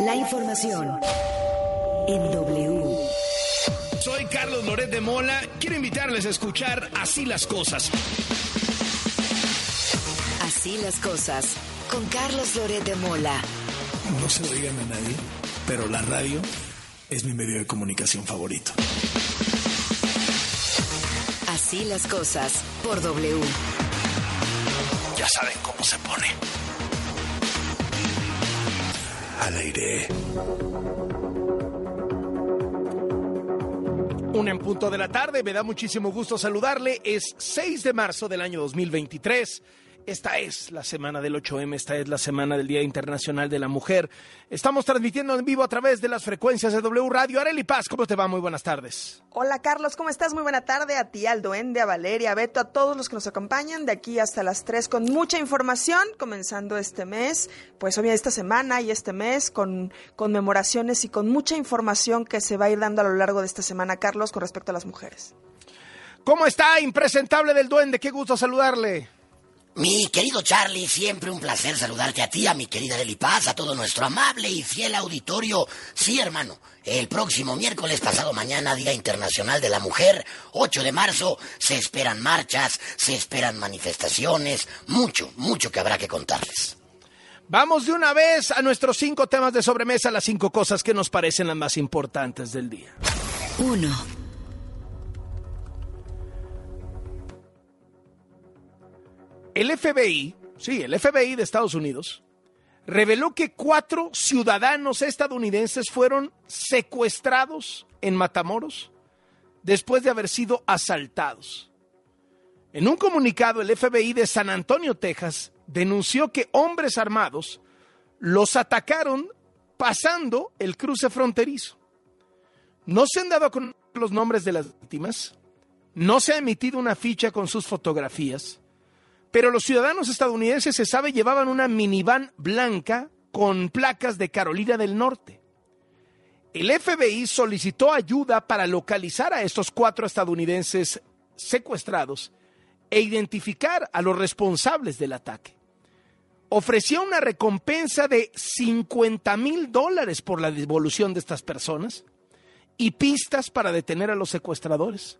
La información en W. Soy Carlos Loret de Mola. Quiero invitarles a escuchar Así las cosas. Así las cosas con Carlos Loret de Mola. No se lo digan a nadie, pero la radio es mi medio de comunicación favorito. Así las cosas por W. Ya saben cómo se pone. Al aire. Una en punto de la tarde, me da muchísimo gusto saludarle. Es 6 de marzo del año 2023. Esta es la semana del 8M, esta es la semana del Día Internacional de la Mujer. Estamos transmitiendo en vivo a través de las frecuencias de W Radio. Areli Paz, ¿cómo te va? Muy buenas tardes. Hola Carlos, ¿cómo estás? Muy buena tarde a ti, al duende, a Valeria, a Beto, a todos los que nos acompañan de aquí hasta las 3 con mucha información, comenzando este mes, pues hoy esta semana y este mes con conmemoraciones y con mucha información que se va a ir dando a lo largo de esta semana, Carlos, con respecto a las mujeres. ¿Cómo está, impresentable del duende? Qué gusto saludarle. Mi querido Charlie, siempre un placer saludarte a ti, a mi querida Deli Paz, a todo nuestro amable y fiel auditorio. Sí, hermano, el próximo miércoles pasado mañana, Día Internacional de la Mujer, 8 de marzo, se esperan marchas, se esperan manifestaciones, mucho, mucho que habrá que contarles. Vamos de una vez a nuestros cinco temas de sobremesa, las cinco cosas que nos parecen las más importantes del día. 1. El FBI, sí, el FBI de Estados Unidos, reveló que cuatro ciudadanos estadounidenses fueron secuestrados en Matamoros después de haber sido asaltados. En un comunicado, el FBI de San Antonio, Texas, denunció que hombres armados los atacaron pasando el cruce fronterizo. No se han dado con los nombres de las víctimas, no se ha emitido una ficha con sus fotografías, pero los ciudadanos estadounidenses, se sabe, llevaban una minivan blanca con placas de Carolina del Norte. El FBI solicitó ayuda para localizar a estos cuatro estadounidenses secuestrados e identificar a los responsables del ataque. Ofreció una recompensa de 50 mil dólares por la devolución de estas personas y pistas para detener a los secuestradores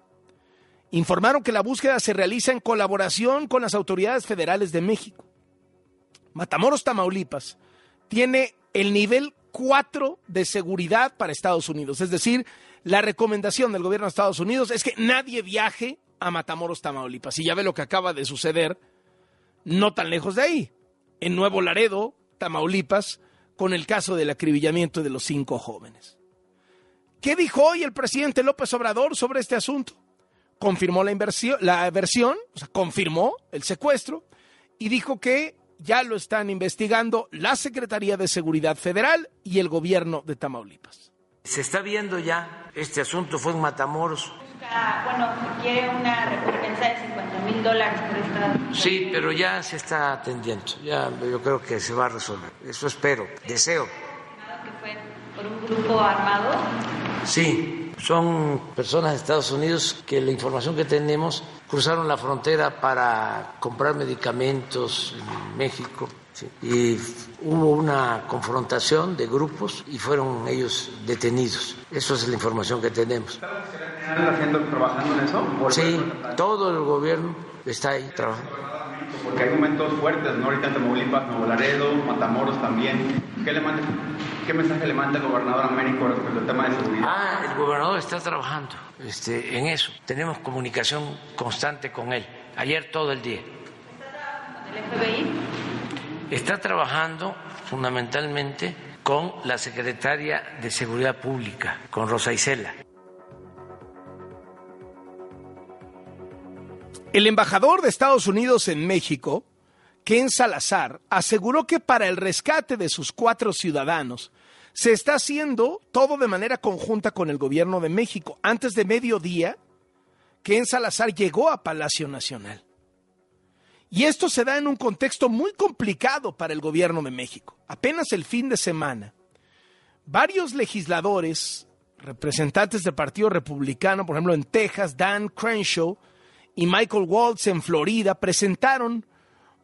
informaron que la búsqueda se realiza en colaboración con las autoridades federales de México. Matamoros, Tamaulipas, tiene el nivel 4 de seguridad para Estados Unidos. Es decir, la recomendación del gobierno de Estados Unidos es que nadie viaje a Matamoros, Tamaulipas. Y ya ve lo que acaba de suceder no tan lejos de ahí, en Nuevo Laredo, Tamaulipas, con el caso del acribillamiento de los cinco jóvenes. ¿Qué dijo hoy el presidente López Obrador sobre este asunto? Confirmó la, inversión, la versión, o sea, confirmó el secuestro y dijo que ya lo están investigando la Secretaría de Seguridad Federal y el gobierno de Tamaulipas. Se está viendo ya, este asunto fue en Matamoros. Bueno, quiere una recompensa de 50 mil dólares por esta... Sí, pero ya se está atendiendo, ya yo creo que se va a resolver, eso espero, deseo. ¿Que fue por un grupo armado? Sí, son personas de Estados Unidos que la información que tenemos cruzaron la frontera para comprar medicamentos en México y hubo una confrontación de grupos y fueron ellos detenidos. Eso es la información que tenemos. haciendo, trabajando en eso? Sí, todo el gobierno está ahí trabajando. Porque hay momentos fuertes, ¿no? Ahorita en Tamaulipas, Nuevo Laredo, Matamoros también. ¿Qué, le manda, ¿Qué mensaje le manda el gobernador a Américo respecto al tema de seguridad? Ah, el gobernador está trabajando este, en eso. Tenemos comunicación constante con él. Ayer todo el día. ¿El FBI? Está trabajando fundamentalmente con la secretaria de Seguridad Pública, con Rosa Isela. El embajador de Estados Unidos en México, Ken Salazar, aseguró que para el rescate de sus cuatro ciudadanos se está haciendo todo de manera conjunta con el gobierno de México. Antes de mediodía, Ken Salazar llegó a Palacio Nacional. Y esto se da en un contexto muy complicado para el gobierno de México. Apenas el fin de semana, varios legisladores, representantes del Partido Republicano, por ejemplo en Texas, Dan Crenshaw, y Michael Waltz en Florida presentaron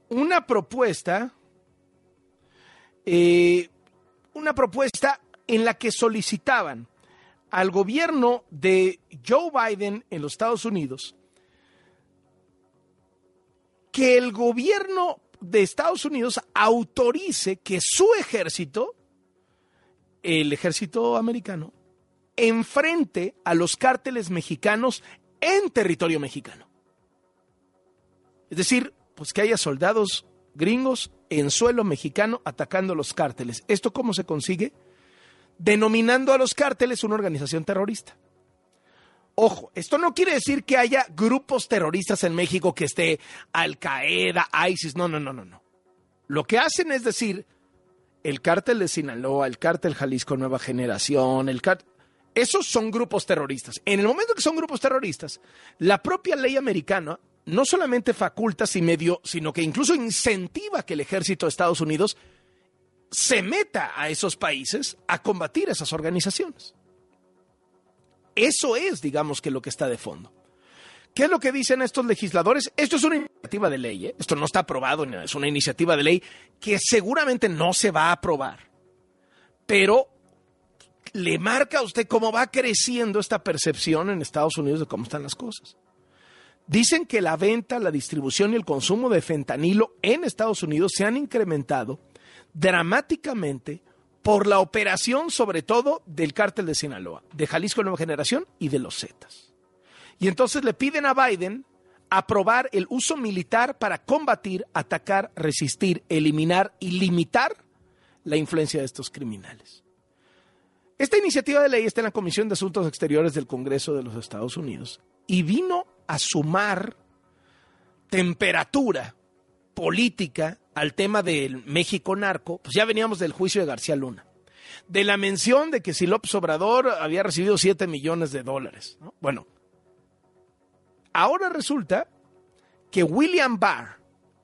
una propuesta eh, una propuesta en la que solicitaban al gobierno de Joe Biden en los Estados Unidos que el gobierno de Estados Unidos autorice que su ejército, el ejército americano, enfrente a los cárteles mexicanos en territorio mexicano. Es decir, pues que haya soldados gringos en suelo mexicano atacando los cárteles. ¿Esto cómo se consigue? Denominando a los cárteles una organización terrorista. Ojo, esto no quiere decir que haya grupos terroristas en México que esté Al Qaeda, ISIS, no, no, no, no, no. Lo que hacen es decir, el cártel de Sinaloa, el cártel Jalisco Nueva Generación, el cártel... Esos son grupos terroristas. En el momento que son grupos terroristas, la propia ley americana no solamente faculta, sino que incluso incentiva que el ejército de Estados Unidos se meta a esos países a combatir esas organizaciones. Eso es, digamos, que lo que está de fondo. ¿Qué es lo que dicen estos legisladores? Esto es una iniciativa de ley, ¿eh? esto no está aprobado, es una iniciativa de ley que seguramente no se va a aprobar, pero le marca a usted cómo va creciendo esta percepción en Estados Unidos de cómo están las cosas. Dicen que la venta, la distribución y el consumo de fentanilo en Estados Unidos se han incrementado dramáticamente por la operación sobre todo del cártel de Sinaloa, de Jalisco Nueva Generación y de los Zetas. Y entonces le piden a Biden aprobar el uso militar para combatir, atacar, resistir, eliminar y limitar la influencia de estos criminales. Esta iniciativa de ley está en la Comisión de Asuntos Exteriores del Congreso de los Estados Unidos y vino a sumar temperatura política al tema del México narco, pues ya veníamos del juicio de García Luna, de la mención de que si López Obrador había recibido 7 millones de dólares. Bueno, ahora resulta que William Barr,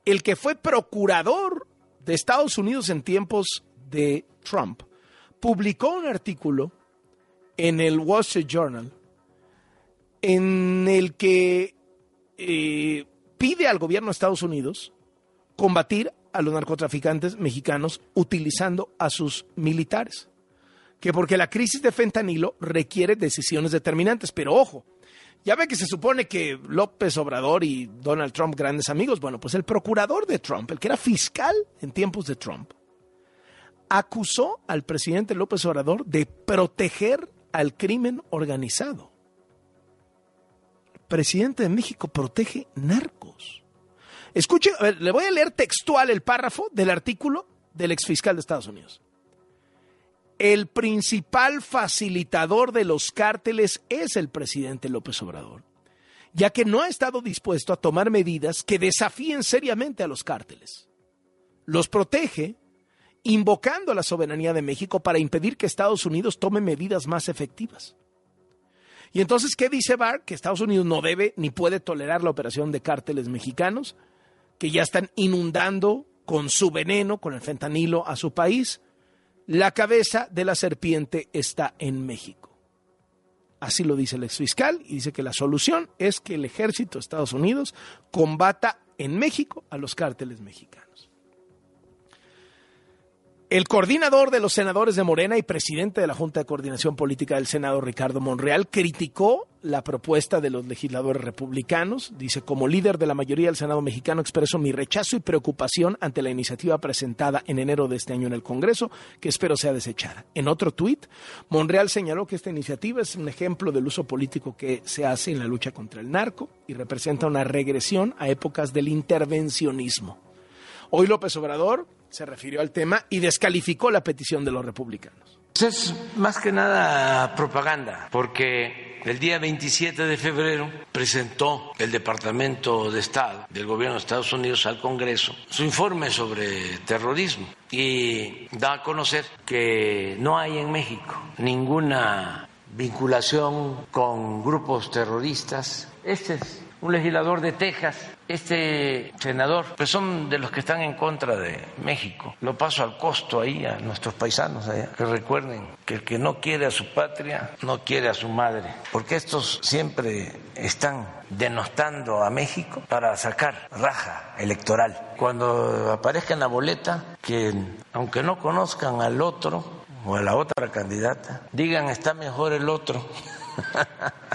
el que fue procurador de Estados Unidos en tiempos de Trump, publicó un artículo en el Wall Street Journal en el que eh, pide al gobierno de Estados Unidos combatir a los narcotraficantes mexicanos utilizando a sus militares. Que porque la crisis de fentanilo requiere decisiones determinantes. Pero ojo, ya ve que se supone que López Obrador y Donald Trump, grandes amigos, bueno, pues el procurador de Trump, el que era fiscal en tiempos de Trump, acusó al presidente López Obrador de proteger al crimen organizado presidente de México protege narcos. Escuche, le voy a leer textual el párrafo del artículo del exfiscal de Estados Unidos. El principal facilitador de los cárteles es el presidente López Obrador, ya que no ha estado dispuesto a tomar medidas que desafíen seriamente a los cárteles. Los protege invocando a la soberanía de México para impedir que Estados Unidos tome medidas más efectivas. Y entonces, ¿qué dice Barr? Que Estados Unidos no debe ni puede tolerar la operación de cárteles mexicanos, que ya están inundando con su veneno, con el fentanilo, a su país. La cabeza de la serpiente está en México. Así lo dice el exfiscal y dice que la solución es que el ejército de Estados Unidos combata en México a los cárteles mexicanos. El coordinador de los senadores de Morena y presidente de la Junta de Coordinación Política del Senado, Ricardo Monreal, criticó la propuesta de los legisladores republicanos. Dice, como líder de la mayoría del Senado mexicano, expreso mi rechazo y preocupación ante la iniciativa presentada en enero de este año en el Congreso, que espero sea desechada. En otro tuit, Monreal señaló que esta iniciativa es un ejemplo del uso político que se hace en la lucha contra el narco y representa una regresión a épocas del intervencionismo. Hoy López Obrador se refirió al tema y descalificó la petición de los republicanos. Es más que nada propaganda, porque el día 27 de febrero presentó el Departamento de Estado del Gobierno de Estados Unidos al Congreso su informe sobre terrorismo y da a conocer que no hay en México ninguna vinculación con grupos terroristas. Este es un legislador de Texas, este senador, pues son de los que están en contra de México. Lo paso al costo ahí a nuestros paisanos allá, que recuerden que el que no quiere a su patria no quiere a su madre, porque estos siempre están denostando a México para sacar raja electoral. Cuando aparezca en la boleta que aunque no conozcan al otro, o a la otra candidata, digan está mejor el otro.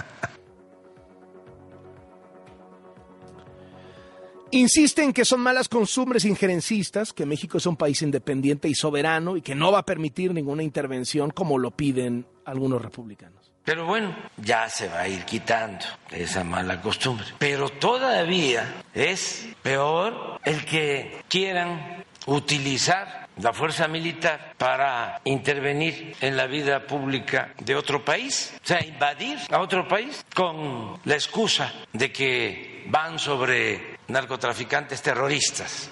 Insisten que son malas costumbres injerencistas, que México es un país independiente y soberano y que no va a permitir ninguna intervención como lo piden algunos republicanos. Pero bueno, ya se va a ir quitando esa mala costumbre. Pero todavía es peor el que quieran utilizar la fuerza militar para intervenir en la vida pública de otro país, o sea, invadir a otro país con la excusa de que van sobre narcotraficantes terroristas.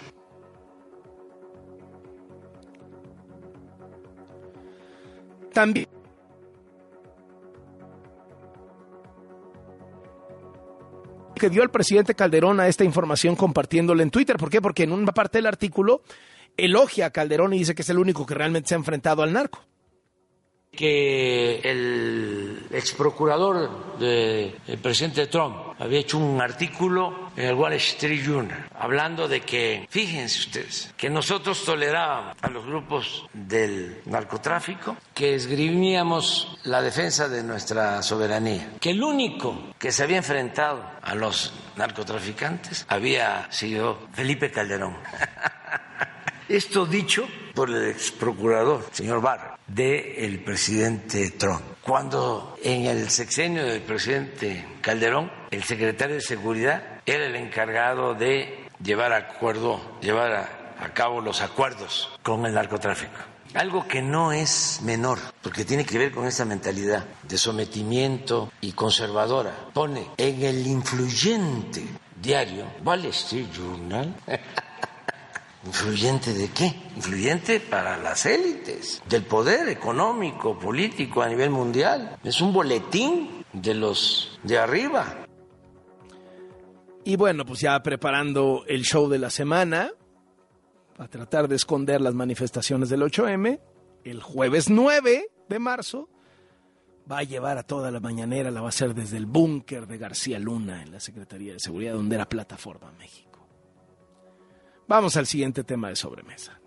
También que dio el presidente Calderón a esta información compartiéndola en Twitter. ¿Por qué? Porque en una parte del artículo elogia a Calderón y dice que es el único que realmente se ha enfrentado al narco que el ex procurador del presidente Trump había hecho un artículo en el Wall Street Journal hablando de que, fíjense ustedes, que nosotros tolerábamos a los grupos del narcotráfico, que esgrimíamos la defensa de nuestra soberanía, que el único que se había enfrentado a los narcotraficantes había sido Felipe Calderón. Esto dicho por el ex procurador, señor Barr del presidente Trump. Cuando en el sexenio del presidente Calderón, el secretario de Seguridad era el encargado de llevar a llevar a cabo los acuerdos con el narcotráfico. Algo que no es menor, porque tiene que ver con esa mentalidad de sometimiento y conservadora. Pone en el influyente diario Wall Street Journal ¿Influyente de qué? Influyente para las élites del poder económico, político a nivel mundial. Es un boletín de los de arriba. Y bueno, pues ya preparando el show de la semana, para tratar de esconder las manifestaciones del 8M, el jueves 9 de marzo va a llevar a toda la mañanera, la va a hacer desde el búnker de García Luna en la Secretaría de Seguridad, donde era Plataforma México. Vamos al siguiente tema de sobremesa.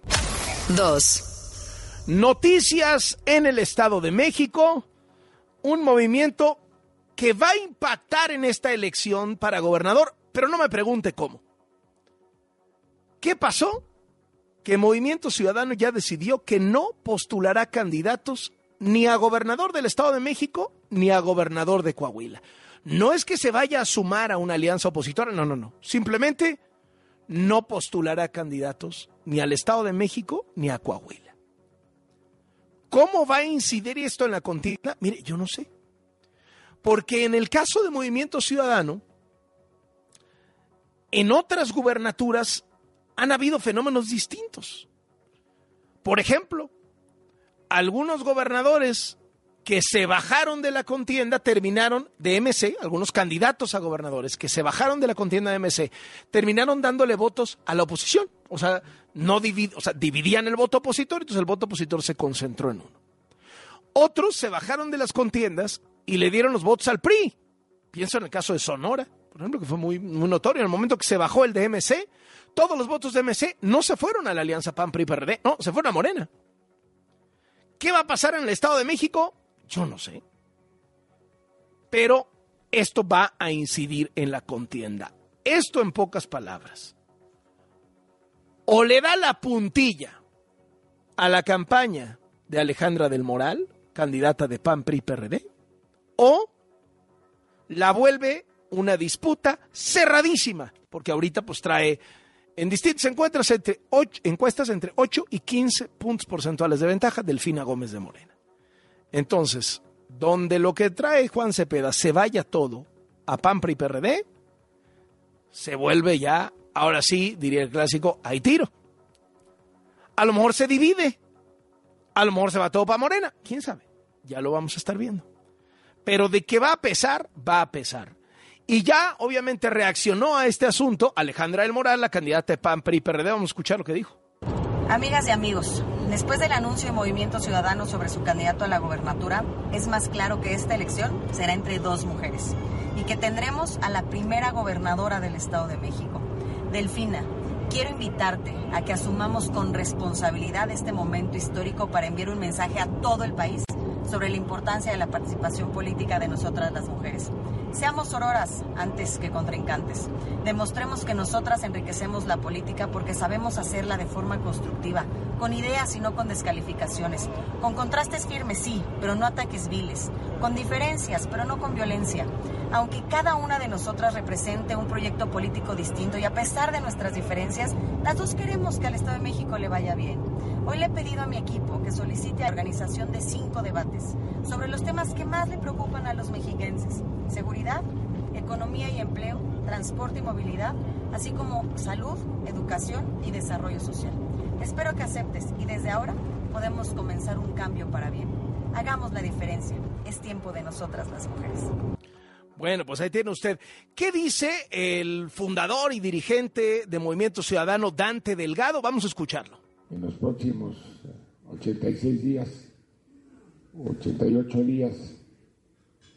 2. Noticias en el Estado de México. Un movimiento que va a impactar en esta elección para gobernador, pero no me pregunte cómo. ¿Qué pasó? Que Movimiento Ciudadano ya decidió que no postulará candidatos ni a gobernador del Estado de México ni a gobernador de Coahuila. No es que se vaya a sumar a una alianza opositora, no, no, no. Simplemente no postulará candidatos ni al Estado de México ni a Coahuila. ¿Cómo va a incidir esto en la contienda? Mire, yo no sé. Porque en el caso de Movimiento Ciudadano, en otras gubernaturas han habido fenómenos distintos. Por ejemplo, algunos gobernadores que se bajaron de la contienda terminaron de MC, algunos candidatos a gobernadores que se bajaron de la contienda de MC, terminaron dándole votos a la oposición. O sea, no o sea, dividían el voto opositor, entonces el voto opositor se concentró en uno. Otros se bajaron de las contiendas y le dieron los votos al PRI. Pienso en el caso de Sonora, por ejemplo, que fue muy, muy notorio. En el momento que se bajó el de MC, todos los votos de MC no se fueron a la alianza PAN-PRI-PRD, no, se fueron a Morena. ¿Qué va a pasar en el Estado de México? Yo no sé. Pero esto va a incidir en la contienda. Esto en pocas palabras. O le da la puntilla a la campaña de Alejandra del Moral, candidata de PAN PRI PRD, o la vuelve una disputa cerradísima, porque ahorita pues trae en distintas encuestas entre 8, encuestas entre 8 y 15 puntos porcentuales de ventaja Delfina Gómez de Morena. Entonces, donde lo que trae Juan Cepeda se vaya todo a PAMPRI y PRD, se vuelve ya, ahora sí, diría el clásico, hay tiro. A lo mejor se divide, a lo mejor se va todo para Morena, quién sabe, ya lo vamos a estar viendo. Pero de que va a pesar, va a pesar. Y ya, obviamente, reaccionó a este asunto Alejandra del Moral, la candidata de PAN, PRI, PRD. Vamos a escuchar lo que dijo. Amigas y amigos, después del anuncio de Movimiento Ciudadano sobre su candidato a la gobernatura, es más claro que esta elección será entre dos mujeres y que tendremos a la primera gobernadora del Estado de México, Delfina, quiero invitarte a que asumamos con responsabilidad este momento histórico para enviar un mensaje a todo el país sobre la importancia de la participación política de nosotras las mujeres. Seamos auroras antes que contrincantes. Demostremos que nosotras enriquecemos la política porque sabemos hacerla de forma constructiva, con ideas y no con descalificaciones, con contrastes firmes sí, pero no ataques viles, con diferencias, pero no con violencia. Aunque cada una de nosotras represente un proyecto político distinto y a pesar de nuestras diferencias, las dos queremos que al Estado de México le vaya bien. Hoy le he pedido a mi equipo que solicite la organización de cinco debates sobre los temas que más le preocupan a los mexiquenses. Seguridad, economía y empleo, transporte y movilidad, así como salud, educación y desarrollo social. Espero que aceptes y desde ahora podemos comenzar un cambio para bien. Hagamos la diferencia. Es tiempo de nosotras las mujeres. Bueno, pues ahí tiene usted. ¿Qué dice el fundador y dirigente de Movimiento Ciudadano, Dante Delgado? Vamos a escucharlo. En los próximos 86 días, 88 días,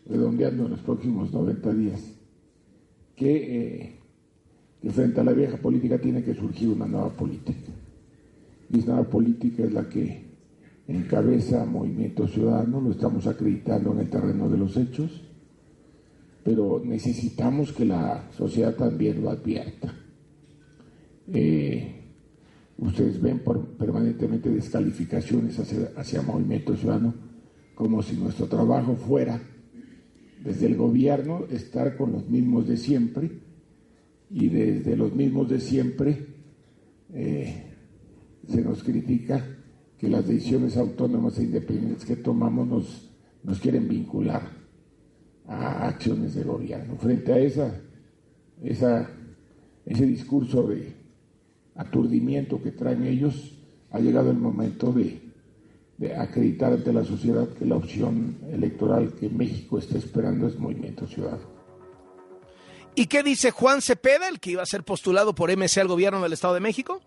redondeando en los próximos 90 días, que, eh, que frente a la vieja política tiene que surgir una nueva política. Y esa nueva política es la que encabeza Movimiento Ciudadano, lo estamos acreditando en el terreno de los hechos, pero necesitamos que la sociedad también lo advierta. Eh, ustedes ven por, permanentemente descalificaciones hacia, hacia Movimiento Ciudadano, como si nuestro trabajo fuera desde el gobierno estar con los mismos de siempre y desde los mismos de siempre eh, se nos critica que las decisiones autónomas e independientes que tomamos nos, quieren vincular a acciones de gobierno. Frente a esa, ese discurso de aturdimiento que traen ellos, ha llegado el momento de, de acreditar ante la sociedad que la opción electoral que México está esperando es Movimiento Ciudadano. ¿Y qué dice Juan Cepeda, el que iba a ser postulado por MC al gobierno del Estado de México?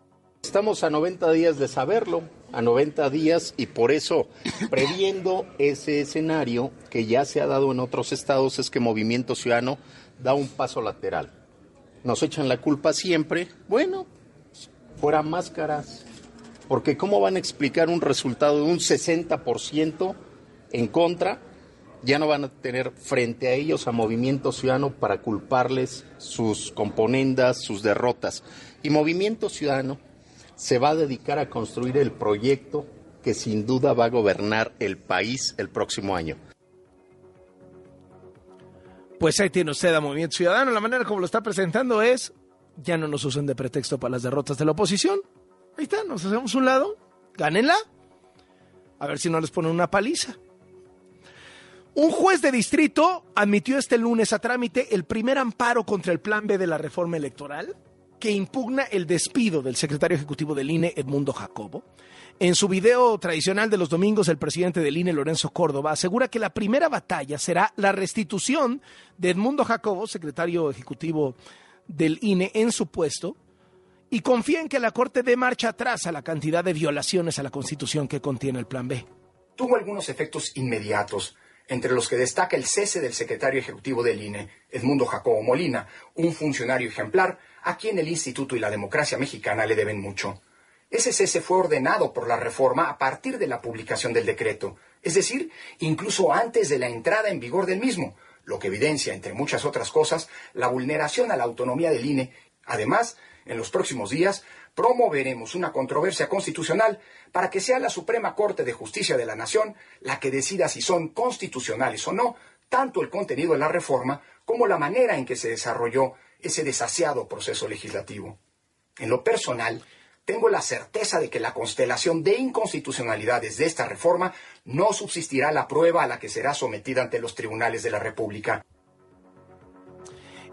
Estamos a 90 días de saberlo, a 90 días, y por eso, previendo ese escenario que ya se ha dado en otros estados, es que Movimiento Ciudadano da un paso lateral. Nos echan la culpa siempre, bueno, fuera máscaras, porque ¿cómo van a explicar un resultado de un 60% en contra? Ya no van a tener frente a ellos a Movimiento Ciudadano para culparles sus componendas, sus derrotas. Y Movimiento Ciudadano se va a dedicar a construir el proyecto que sin duda va a gobernar el país el próximo año. Pues ahí tiene usted a Movimiento Ciudadano. La manera como lo está presentando es, ya no nos usen de pretexto para las derrotas de la oposición. Ahí está, nos hacemos un lado, gánenla. A ver si no les ponen una paliza. Un juez de distrito admitió este lunes a trámite el primer amparo contra el plan B de la reforma electoral que impugna el despido del secretario ejecutivo del INE, Edmundo Jacobo. En su video tradicional de los domingos, el presidente del INE, Lorenzo Córdoba, asegura que la primera batalla será la restitución de Edmundo Jacobo, secretario ejecutivo del INE, en su puesto, y confía en que la Corte dé marcha atrás a la cantidad de violaciones a la Constitución que contiene el Plan B. Tuvo algunos efectos inmediatos, entre los que destaca el cese del secretario ejecutivo del INE, Edmundo Jacobo Molina, un funcionario ejemplar a quien el Instituto y la democracia mexicana le deben mucho. Ese cese fue ordenado por la reforma a partir de la publicación del decreto, es decir, incluso antes de la entrada en vigor del mismo, lo que evidencia, entre muchas otras cosas, la vulneración a la autonomía del INE. Además, en los próximos días promoveremos una controversia constitucional para que sea la Suprema Corte de Justicia de la Nación la que decida si son constitucionales o no tanto el contenido de la reforma como la manera en que se desarrolló ese desasiado proceso legislativo. En lo personal, tengo la certeza de que la constelación de inconstitucionalidades de esta reforma no subsistirá la prueba a la que será sometida ante los tribunales de la República.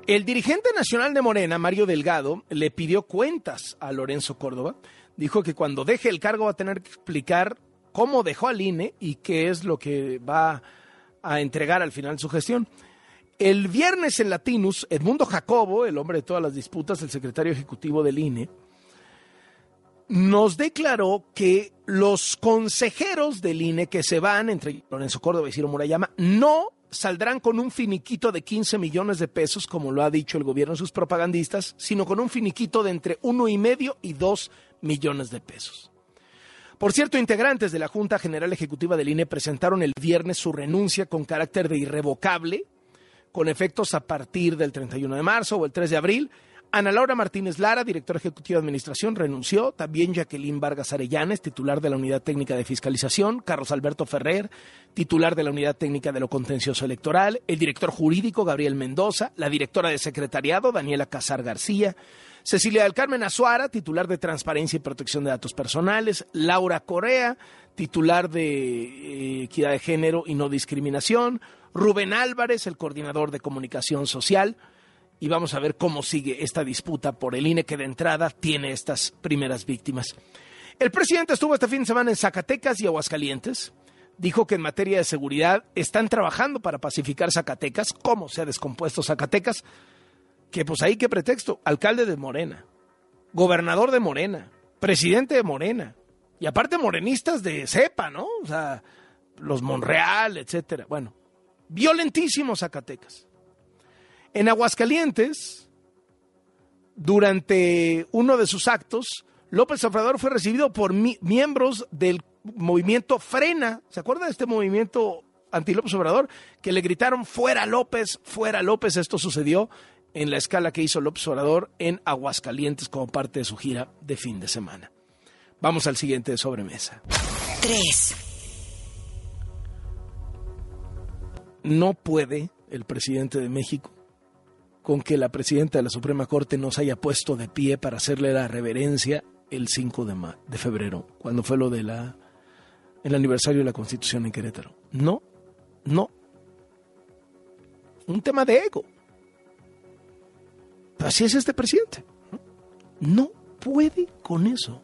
El dirigente nacional de Morena, Mario Delgado, le pidió cuentas a Lorenzo Córdoba. Dijo que cuando deje el cargo va a tener que explicar cómo dejó al INE y qué es lo que va a entregar al final su gestión. El viernes en Latinus, Edmundo Jacobo, el hombre de todas las disputas, el secretario ejecutivo del INE, nos declaró que los consejeros del INE que se van, entre Lorenzo Córdoba y Ciro Murayama, no saldrán con un finiquito de 15 millones de pesos, como lo ha dicho el gobierno en sus propagandistas, sino con un finiquito de entre uno y medio y dos millones de pesos. Por cierto, integrantes de la Junta General Ejecutiva del INE presentaron el viernes su renuncia con carácter de irrevocable, con efectos a partir del 31 de marzo o el 3 de abril, Ana Laura Martínez Lara, directora ejecutiva de Administración, renunció. También Jacqueline Vargas Arellanes, titular de la Unidad Técnica de Fiscalización. Carlos Alberto Ferrer, titular de la Unidad Técnica de lo Contencioso Electoral. El director jurídico, Gabriel Mendoza. La directora de Secretariado, Daniela Casar García. Cecilia del Carmen Azuara, titular de Transparencia y Protección de Datos Personales. Laura Correa, titular de eh, Equidad de Género y No Discriminación. Rubén Álvarez, el coordinador de Comunicación Social y vamos a ver cómo sigue esta disputa por el INE que de entrada tiene estas primeras víctimas. El presidente estuvo este fin de semana en Zacatecas y Aguascalientes. Dijo que en materia de seguridad están trabajando para pacificar Zacatecas. ¿Cómo se ha descompuesto Zacatecas? Que pues ahí qué pretexto. Alcalde de Morena, gobernador de Morena, presidente de Morena. Y aparte morenistas de cepa, ¿no? O sea, los Monreal, etcétera. Bueno, violentísimo Zacatecas. En Aguascalientes, durante uno de sus actos, López Obrador fue recibido por miembros del movimiento Frena. ¿Se acuerda de este movimiento anti López Obrador? Que le gritaron fuera López, fuera López. Esto sucedió en la escala que hizo López Obrador en Aguascalientes como parte de su gira de fin de semana. Vamos al siguiente de sobremesa. 3. No puede el presidente de México con que la presidenta de la Suprema Corte nos haya puesto de pie para hacerle la reverencia el 5 de, febrero, cuando fue lo de la el aniversario de la Constitución en Querétaro. No, no. Un tema de ego. así es este presidente. No puede con eso.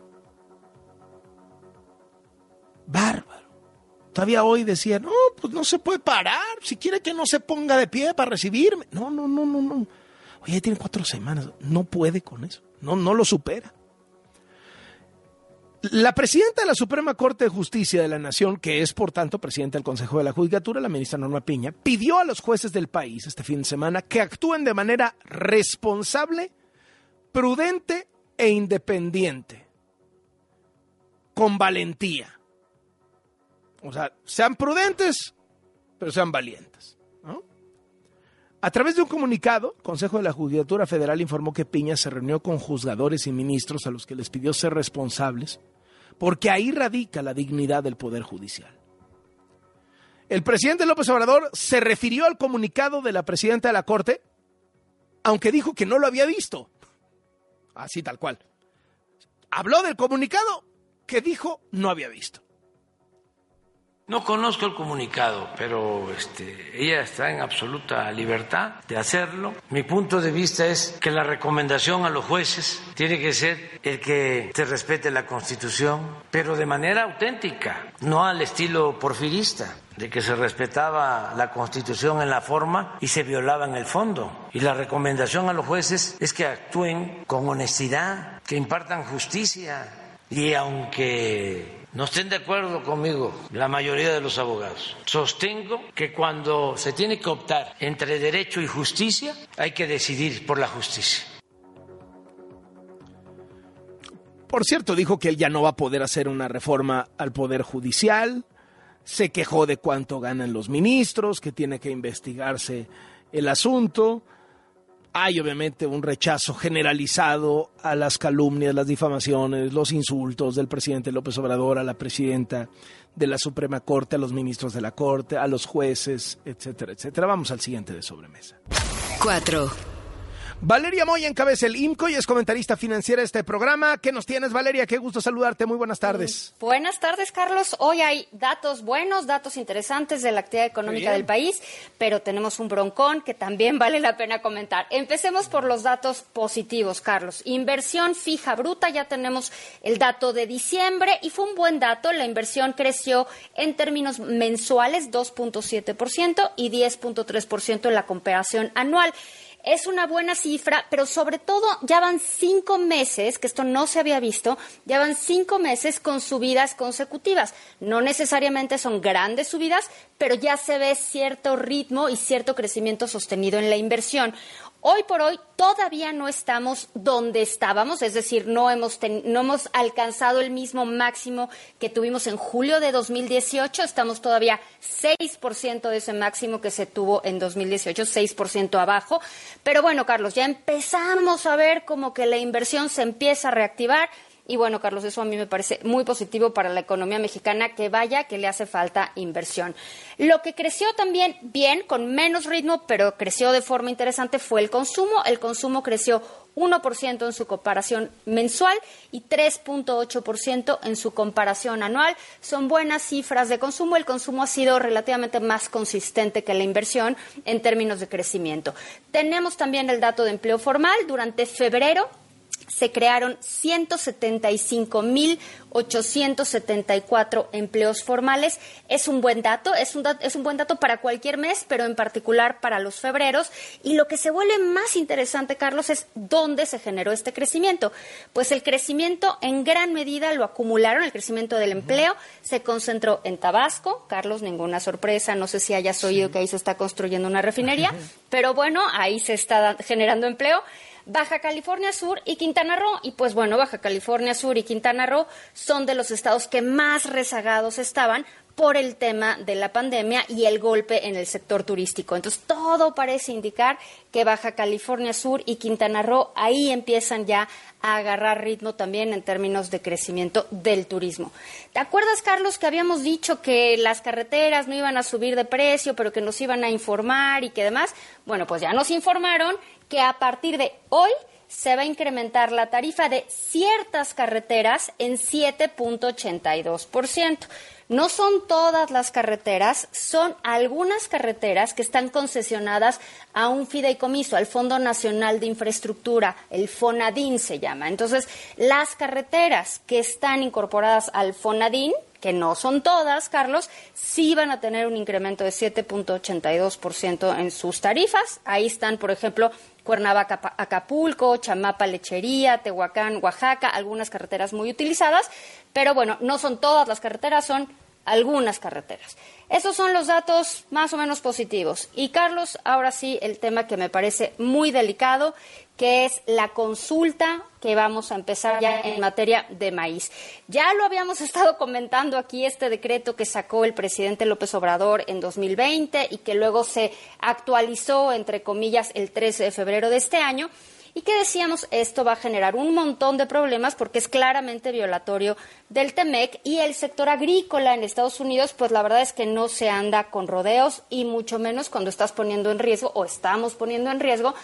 Bárbaro. Todavía hoy decía, no, pues no se puede parar. Si quiere que no se ponga de pie para recibirme. No, no, no, no, no. Oye, tiene cuatro semanas. No puede con eso. No, no lo supera. La presidenta de la Suprema Corte de Justicia de la Nación, que es por tanto presidenta del Consejo de la Judicatura, la ministra Norma Piña, pidió a los jueces del país este fin de semana que actúen de manera responsable, prudente e independiente, con valentía o sea, sean prudentes, pero sean valientes. A través de un comunicado, el Consejo de la Judicatura Federal informó que Piña se reunió con juzgadores y ministros a los que les pidió ser responsables, porque ahí radica la dignidad del Poder Judicial. El presidente López Obrador se refirió al comunicado de la presidenta de la Corte, aunque dijo que no lo había visto. Así tal cual. Habló del comunicado que dijo no había visto. No conozco el comunicado, pero este, ella está en absoluta libertad de hacerlo. Mi punto de vista es que la recomendación a los jueces tiene que ser el que se respete la Constitución, pero de manera auténtica, no al estilo porfirista de que se respetaba la Constitución en la forma y se violaba en el fondo. Y la recomendación a los jueces es que actúen con honestidad, que impartan justicia y aunque no estén de acuerdo conmigo la mayoría de los abogados. Sostengo que cuando se tiene que optar entre derecho y justicia, hay que decidir por la justicia. Por cierto, dijo que él ya no va a poder hacer una reforma al Poder Judicial, se quejó de cuánto ganan los ministros, que tiene que investigarse el asunto, hay obviamente un rechazo generalizado a las calumnias, las difamaciones, los insultos del presidente López Obrador, a la presidenta de la Suprema Corte, a los ministros de la Corte, a los jueces, etcétera, etcétera. Vamos al siguiente de sobremesa. Cuatro. Valeria Moya encabeza el IMCO y es comentarista financiera de este programa. ¿Qué nos tienes, Valeria? Qué gusto saludarte. Muy buenas tardes. Buenas tardes, Carlos. Hoy hay datos buenos, datos interesantes de la actividad económica del país, pero tenemos un broncón que también vale la pena comentar. Empecemos por los datos positivos, Carlos. Inversión fija bruta, ya tenemos el dato de diciembre y fue un buen dato. La inversión creció en términos mensuales 2.7% y 10.3% en la comparación anual. Es una buena cifra, pero sobre todo ya van cinco meses, que esto no se había visto, ya van cinco meses con subidas consecutivas. No necesariamente son grandes subidas, pero ya se ve cierto ritmo y cierto crecimiento sostenido en la inversión. Hoy por hoy todavía no estamos donde estábamos, es decir, no hemos, no hemos alcanzado el mismo máximo que tuvimos en julio de 2018, estamos todavía 6% de ese máximo que se tuvo en 2018, 6% abajo. Pero bueno, Carlos, ya empezamos a ver como que la inversión se empieza a reactivar. Y bueno, Carlos, eso a mí me parece muy positivo para la economía mexicana, que vaya que le hace falta inversión. Lo que creció también bien, con menos ritmo, pero creció de forma interesante, fue el consumo. El consumo creció 1% en su comparación mensual y 3.8% en su comparación anual. Son buenas cifras de consumo. El consumo ha sido relativamente más consistente que la inversión en términos de crecimiento. Tenemos también el dato de empleo formal. Durante febrero se crearon 175.874 empleos formales. Es un buen dato, es un, es un buen dato para cualquier mes, pero en particular para los febreros. Y lo que se vuelve más interesante, Carlos, es dónde se generó este crecimiento. Pues el crecimiento en gran medida lo acumularon, el crecimiento del empleo se concentró en Tabasco. Carlos, ninguna sorpresa, no sé si hayas oído que ahí se está construyendo una refinería, pero bueno, ahí se está generando empleo. Baja California Sur y Quintana Roo. Y pues bueno, Baja California Sur y Quintana Roo son de los estados que más rezagados estaban por el tema de la pandemia y el golpe en el sector turístico. Entonces, todo parece indicar que Baja California Sur y Quintana Roo ahí empiezan ya a agarrar ritmo también en términos de crecimiento del turismo. ¿Te acuerdas, Carlos, que habíamos dicho que las carreteras no iban a subir de precio, pero que nos iban a informar y que demás? Bueno, pues ya nos informaron que a partir de hoy se va a incrementar la tarifa de ciertas carreteras en 7.82%. No son todas las carreteras, son algunas carreteras que están concesionadas a un fideicomiso, al Fondo Nacional de Infraestructura, el FONADIN se llama. Entonces, las carreteras que están incorporadas al FONADIN, que no son todas, Carlos, sí van a tener un incremento de 7.82% en sus tarifas. Ahí están, por ejemplo, Cuernavaca, Acapulco, Chamapa, Lechería, Tehuacán, Oaxaca, algunas carreteras muy utilizadas, pero bueno, no son todas las carreteras, son algunas carreteras. Esos son los datos más o menos positivos. Y Carlos, ahora sí, el tema que me parece muy delicado, que es la consulta que vamos a empezar ya en materia de maíz. Ya lo habíamos estado comentando aquí, este decreto que sacó el presidente López Obrador en 2020 y que luego se actualizó, entre comillas, el 13 de febrero de este año y que decíamos esto va a generar un montón de problemas porque es claramente violatorio del TEMEC y el sector agrícola en Estados Unidos, pues la verdad es que no se anda con rodeos y mucho menos cuando estás poniendo en riesgo o estamos poniendo en riesgo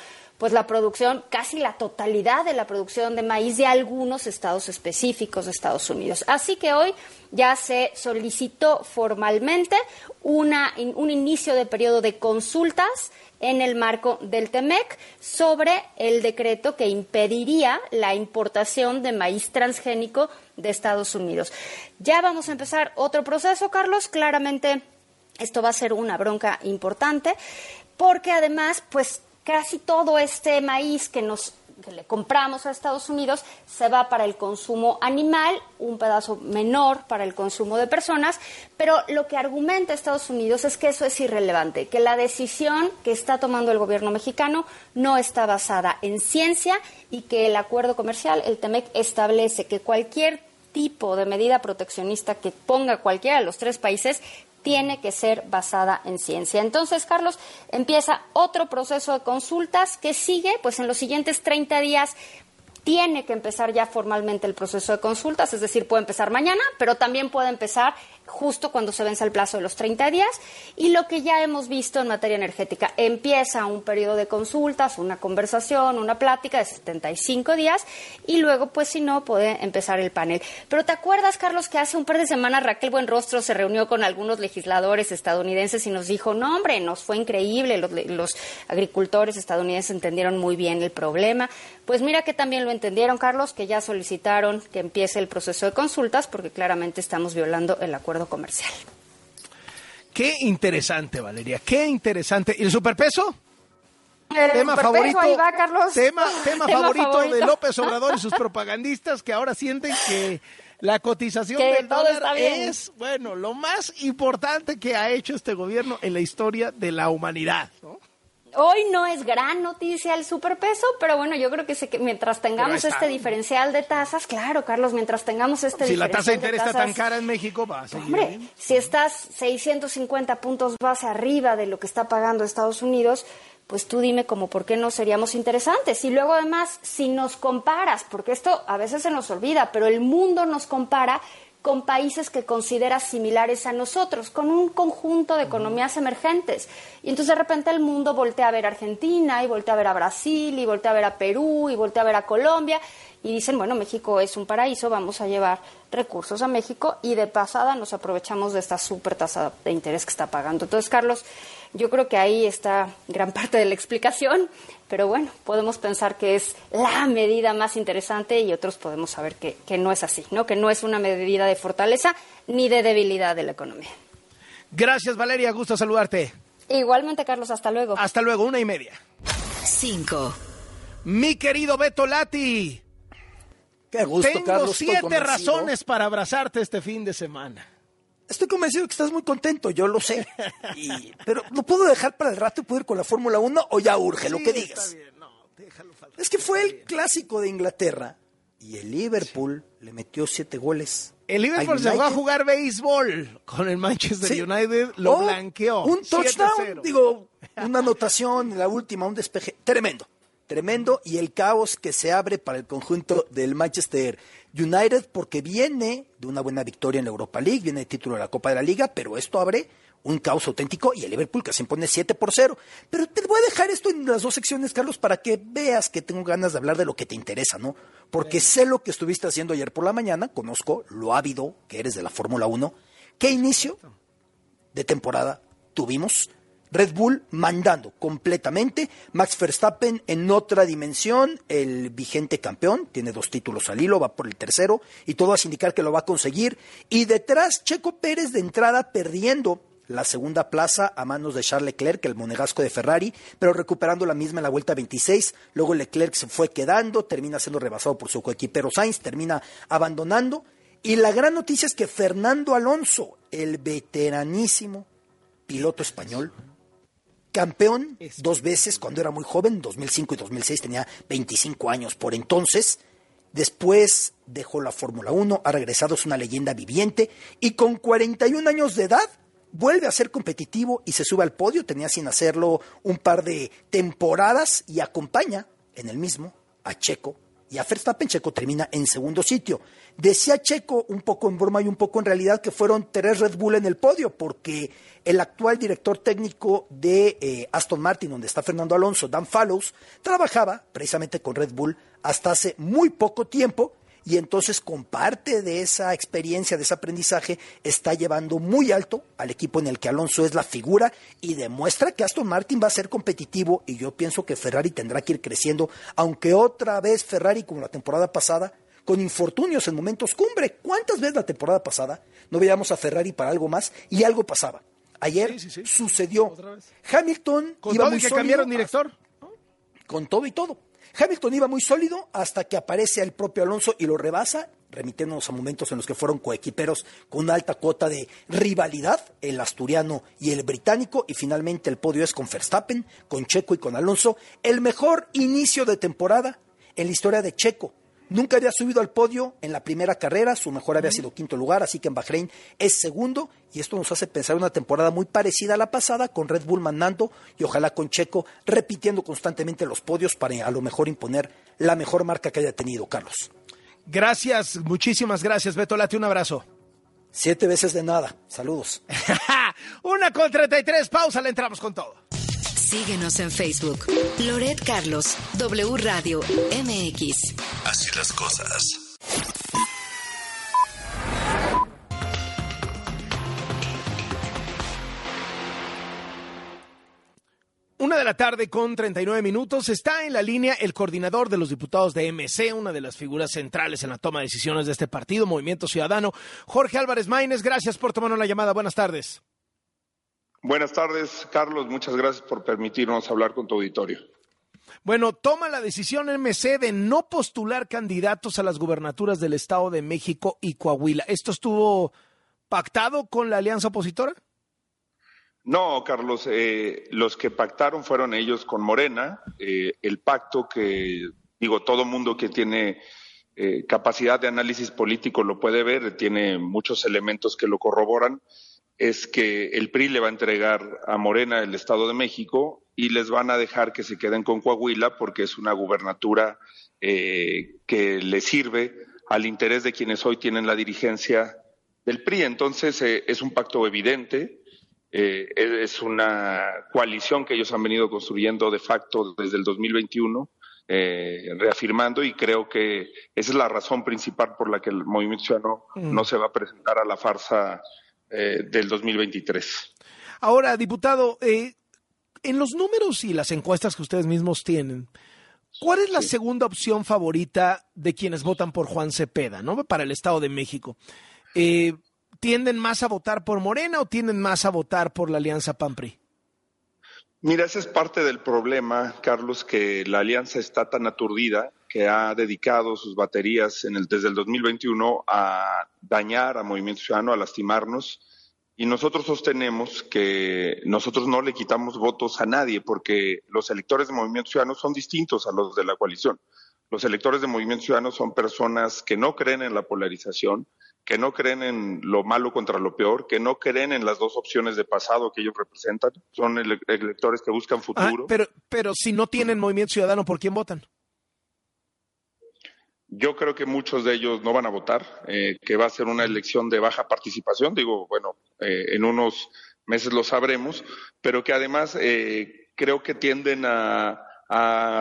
pues la producción, casi la totalidad de la producción de maíz de algunos estados específicos de Estados Unidos. Así que hoy ya se solicitó formalmente una, un inicio de periodo de consultas en el marco del TEMEC sobre el decreto que impediría la importación de maíz transgénico de Estados Unidos. Ya vamos a empezar otro proceso, Carlos. Claramente esto va a ser una bronca importante porque además, pues casi todo este maíz que nos que le compramos a Estados Unidos se va para el consumo animal, un pedazo menor para el consumo de personas, pero lo que argumenta Estados Unidos es que eso es irrelevante, que la decisión que está tomando el gobierno mexicano no está basada en ciencia y que el acuerdo comercial, el TEMEC, establece que cualquier tipo de medida proteccionista que ponga cualquiera de los tres países tiene que ser basada en ciencia. Entonces, Carlos, empieza otro proceso de consultas que sigue, pues en los siguientes 30 días tiene que empezar ya formalmente el proceso de consultas, es decir, puede empezar mañana, pero también puede empezar justo cuando se vence el plazo de los 30 días. Y lo que ya hemos visto en materia energética, empieza un periodo de consultas, una conversación, una plática de 75 días y luego, pues si no, puede empezar el panel. Pero ¿te acuerdas, Carlos, que hace un par de semanas Raquel Buenrostro se reunió con algunos legisladores estadounidenses y nos dijo, no, hombre, nos fue increíble, los, los agricultores estadounidenses entendieron muy bien el problema. Pues mira que también lo entendieron, Carlos, que ya solicitaron que empiece el proceso de consultas porque claramente estamos violando el acuerdo comercial. Qué interesante, Valeria, qué interesante. ¿Y el superpeso? El tema superpeso, favorito, ahí va, Carlos. Tema, tema, Tema favorito, favorito. de López Obrador y sus propagandistas que ahora sienten que la cotización Que del dólar es, bueno, lo más importante que ha hecho este gobierno en la historia de la humanidad. ¿no? Hoy no es gran noticia el superpeso, pero bueno, yo creo que, se- que mientras tengamos este diferencial de tasas, claro, Carlos, mientras tengamos este Si la diferencial tasa de interés está tan cara en México, va a seguir. Hombre, si estás 650 puntos base arriba de lo que está pagando Estados Unidos, pues tú dime como por qué no seríamos interesantes. Y luego además, si nos comparas, porque esto a veces se nos olvida, pero el mundo nos compara con países que considera similares a nosotros, con un conjunto de economías emergentes. Y entonces de repente el mundo voltea a ver a Argentina, y voltea a ver a Brasil, y voltea a ver a Perú, y voltea a ver a Colombia, y dicen, bueno, México es un paraíso, vamos a llevar recursos a México, y de pasada nos aprovechamos de esta súper tasa de interés que está pagando. Entonces, Carlos, yo creo que ahí está gran parte de la explicación, pero bueno, podemos pensar que es la medida más interesante y otros podemos saber que, que no es así, ¿no? que no es una medida de fortaleza ni de debilidad de la economía. Gracias, Valeria. Gusto saludarte. Igualmente, Carlos, hasta luego. Hasta luego, una y media. Cinco. Mi querido Beto Lati. Qué gusto, Tengo Carlos. siete razones para abrazarte este fin de semana. Estoy convencido que estás muy contento, yo lo sé. Y- pero lo puedo dejar para el rato y puedo ir con la Fórmula 1 o ya urge, lo que está digas. bien. No, déjalo faltar. Es que fue el clásico de Inglaterra y el Liverpool le metió siete goles. El Liverpool se fue a jugar béisbol con el Manchester Sí. United, lo Oh, blanqueó. Un 7-0. touchdown, digo, una anotación, la última, un despeje. Tremendo, tremendo. Y el caos que se abre para el conjunto del Manchester United, porque viene de una buena victoria en la Europa League, viene el título de la Copa de la Liga, pero esto abre un caos auténtico y el Liverpool que se impone 7 por 0. Pero te voy a dejar esto en las dos secciones, Carlos, para que veas que tengo ganas de hablar de lo que te interesa, ¿no? Porque sé lo que estuviste haciendo ayer por la mañana, conozco lo ávido que eres de la Fórmula 1. ¿Qué inicio de temporada tuvimos? Red Bull mandando completamente, Max Verstappen en otra dimensión, el vigente campeón, tiene dos títulos al hilo, va por el tercero y todo hace indicar que lo va a conseguir. Y detrás Checo Pérez de entrada perdiendo la segunda plaza a manos de Charles Leclerc, el monegasco de Ferrari, pero recuperando la misma en la vuelta 26. Luego Leclerc se fue quedando, termina siendo rebasado por su coequipero Sainz, termina abandonando. Y la gran noticia es que Fernando Alonso, el veteranísimo piloto español, campeón dos veces cuando era muy joven, 2005 y 2006, tenía 25 años por entonces. Después dejó la Fórmula 1, ha regresado, es una leyenda viviente y con 41 años de edad vuelve a ser competitivo y se sube al podio. Tenía sin hacerlo un par de temporadas y acompaña en el mismo a Checo y a Verstappen. Checo termina en segundo sitio. Decía Checo, un poco en broma y un poco en realidad, que fueron tres Red Bull en el podio, porque el actual director técnico de eh, Aston Martin, donde está Fernando Alonso, Dan Fallows, trabajaba precisamente con Red Bull hasta hace muy poco tiempo y entonces con parte de esa experiencia, de ese aprendizaje, está llevando muy alto al equipo en el que Alonso es la figura y demuestra que Aston Martin va a ser competitivo y yo pienso que Ferrari tendrá que ir creciendo, aunque otra vez Ferrari como la temporada pasada, con infortunios en momentos cumbre. ¿Cuántas veces la temporada pasada no veíamos a Ferrari para algo más y algo pasaba? Ayer sucedió. Hamilton Con iba todo muy y que sólido cambiaron director. con todo y todo. Hamilton iba muy sólido hasta que aparece el propio Alonso y lo rebasa, remitiéndonos a momentos en los que fueron coequiperos con una alta cuota de rivalidad, el asturiano y el británico, y finalmente el podio es con Verstappen, con Checo y con Alonso, el mejor inicio de temporada en la historia de Checo. Nunca había subido al podio en la primera carrera, su mejor había sido quinto lugar, así que en Bahrein es segundo y esto nos hace pensar una temporada muy parecida a la pasada, con Red Bull mandando y ojalá con Checo repitiendo constantemente los podios para a lo mejor imponer la mejor marca que haya tenido, Carlos. Gracias, muchísimas gracias, Beto Lati, un abrazo. Siete veces de nada, saludos. Una con 33, pausa, le entramos con todo. Síguenos en Facebook. Loret Carlos, W Radio MX. Así las cosas. Una de la tarde con 39 minutos. Está en la línea el coordinador de los diputados de MC, una de las figuras centrales en la toma de decisiones de este partido, Movimiento Ciudadano. Jorge Álvarez Maínez, gracias por tomarnos la llamada. Buenas tardes. Buenas tardes, Carlos. Muchas gracias por permitirnos hablar con tu auditorio. Bueno, toma la decisión MC de no postular candidatos a las gubernaturas del Estado de México y Coahuila. ¿Esto estuvo pactado con la alianza opositora? No, Carlos, eh, los que pactaron fueron ellos con Morena. Eh, el pacto que, digo, todo mundo que tiene eh, capacidad de análisis político lo puede ver, tiene muchos elementos que lo corroboran, es que el PRI le va a entregar a Morena el Estado de México y les van a dejar que se queden con Coahuila porque es una gubernatura eh, que le sirve al interés de quienes hoy tienen la dirigencia del PRI. Entonces eh, es un pacto evidente, eh, es una coalición que ellos han venido construyendo de facto desde el 2021. reafirmando y creo que esa es la razón principal por la que el Movimiento Ciudadano mm. no se va a presentar a la farsa del 2023. Ahora, diputado, eh, en los números y las encuestas que ustedes mismos tienen, ¿cuál es la segunda opción favorita de quienes votan por Juan Cepeda, ¿no? Para el Estado de México. Eh, ¿Tienden más a votar por Morena o tienden más a votar por la Alianza PAN-PRI? Mira, ese es parte del problema, Carlos, que la alianza está tan aturdida que ha dedicado sus baterías en el, desde el 2021 a dañar a Movimiento Ciudadano, a lastimarnos y nosotros sostenemos que nosotros no le quitamos votos a nadie porque los electores de Movimiento Ciudadano son distintos a los de la coalición. Los electores de Movimiento Ciudadano son personas que no creen en la polarización, que no creen en lo malo contra lo peor, que no creen en las dos opciones de pasado que ellos representan. Son electores que buscan ah, futuro. pero, pero si no tienen Movimiento Ciudadano, ¿por quién votan? Yo creo que muchos de ellos no van a votar, eh, que va a ser una elección de baja participación. Digo, bueno, eh, en unos meses lo sabremos, pero que además eh, creo que tienden a,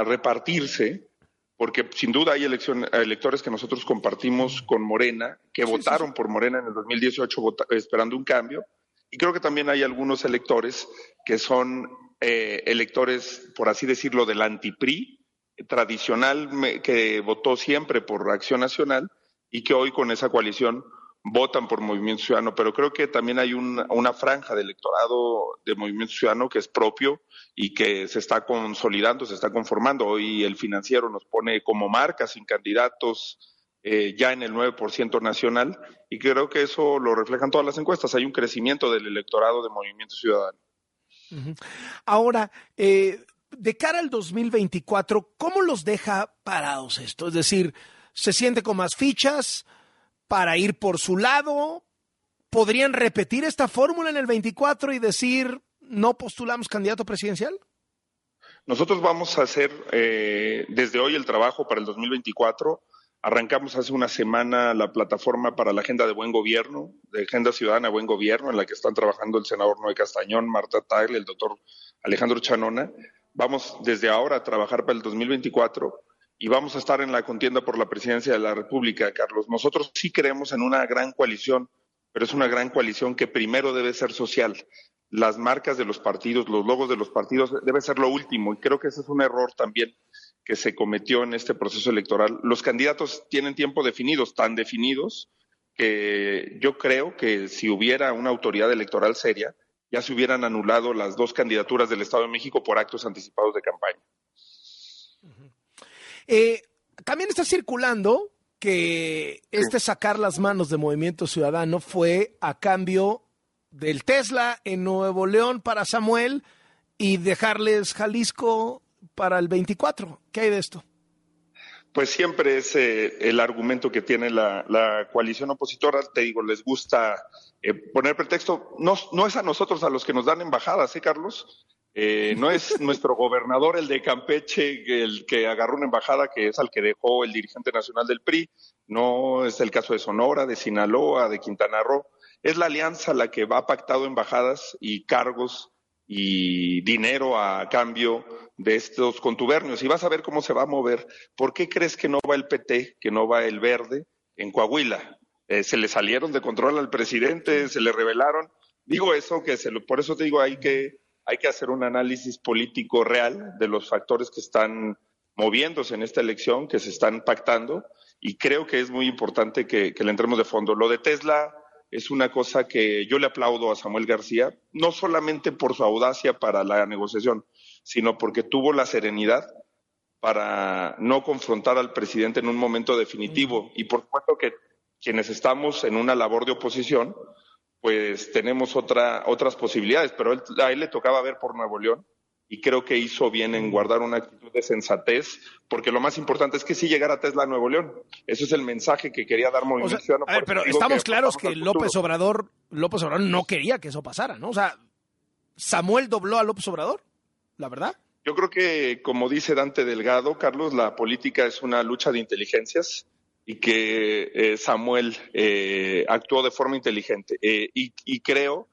repartirse, porque sin duda hay electores que nosotros compartimos con Morena, que votaron por Morena en el 2018 esperando un cambio, y creo que también hay algunos electores que son electores, por así decirlo, del anti-PRI, tradicional que votó siempre por Acción Nacional y que hoy con esa coalición votan por Movimiento Ciudadano, pero creo que también hay una franja de electorado de Movimiento Ciudadano que es propio y que se está consolidando, se está conformando. Hoy el financiero nos pone como marca sin candidatos eh, ya en el 9% nacional y creo que eso lo reflejan todas las encuestas. Hay un crecimiento del electorado de Movimiento Ciudadano. Ahora, eh, de cara al 2024, ¿cómo los deja parados esto? Es decir, ¿se siente con más fichas para ir por su lado? ¿Podrían repetir esta fórmula en el 24 y decir, no postulamos candidato presidencial? Nosotros vamos a hacer eh, desde hoy el trabajo para el 2024. Arrancamos hace una semana la plataforma para la Agenda de Buen Gobierno, de Agenda Ciudadana Buen Gobierno, en la que están trabajando el senador Noé Castañón, Marta Tagle, el doctor Alejandro Chanona vamos desde ahora a trabajar para el 2024 y vamos a estar en la contienda por la presidencia de la República, Carlos. Nosotros sí creemos en una gran coalición, pero es una gran coalición que primero debe ser social. Las marcas de los partidos, los logos de los partidos, debe ser lo último. Y creo que ese es un error también que se cometió en este proceso electoral. Los candidatos tienen tiempo definidos, tan definidos, que yo creo que si hubiera una autoridad electoral seria, ya se hubieran anulado las dos candidaturas del Estado de México por actos anticipados de campaña. Eh, también está circulando que este sacar las manos de Movimiento Ciudadano fue a cambio del Tesla en Nuevo León para Samuel y dejarles Jalisco para el 24. ¿Qué hay de esto? Pues siempre es eh, el argumento que tiene la, la, coalición opositora. Te digo, les gusta eh, poner pretexto. No, no es a nosotros a los que nos dan embajadas, ¿eh, Carlos? Eh, no es nuestro gobernador, el de Campeche, el que agarró una embajada que es al que dejó el dirigente nacional del PRI. No es el caso de Sonora, de Sinaloa, de Quintana Roo. Es la alianza la que va pactado embajadas y cargos y dinero a cambio de estos contubernios. Y vas a ver cómo se va a mover. ¿Por qué crees que no va el PT, que no va el verde en Coahuila? Eh, se le salieron de control al presidente, se le revelaron. Digo eso, que se por eso te digo, hay que, hay que hacer un análisis político real de los factores que están moviéndose en esta elección, que se están pactando, y creo que es muy importante que, que le entremos de fondo. Lo de Tesla es una cosa que yo le aplaudo a Samuel García, no solamente por su audacia para la negociación, sino porque tuvo la serenidad para no confrontar al presidente en un momento definitivo. Y por supuesto que quienes estamos en una labor de oposición, pues tenemos otra, otras posibilidades, pero a él le tocaba ver por Nuevo León y creo que hizo bien en guardar una actitud de sensatez, porque lo más importante es que sí llegara Tesla a Nuevo León. Ese es el mensaje que quería dar Movimiento Ciudadano. A ver, pero estamos claros que López Obrador, López Obrador no quería que eso pasara, ¿no? O sea, Samuel dobló a López Obrador, la verdad. Yo creo que, como dice Dante Delgado, Carlos, la política es una lucha de inteligencias y que eh, Samuel eh, actuó de forma inteligente. Eh, y, y creo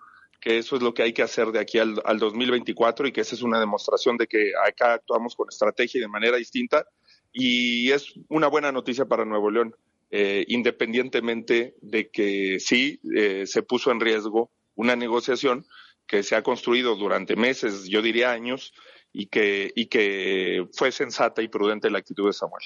que eso es lo que hay que hacer de aquí al, al 2024 y que esa es una demostración de que acá actuamos con estrategia y de manera distinta. Y es una buena noticia para Nuevo León, eh, independientemente de que sí eh, se puso en riesgo una negociación que se ha construido durante meses, yo diría años, y que, y que fue sensata y prudente la actitud de Samuel.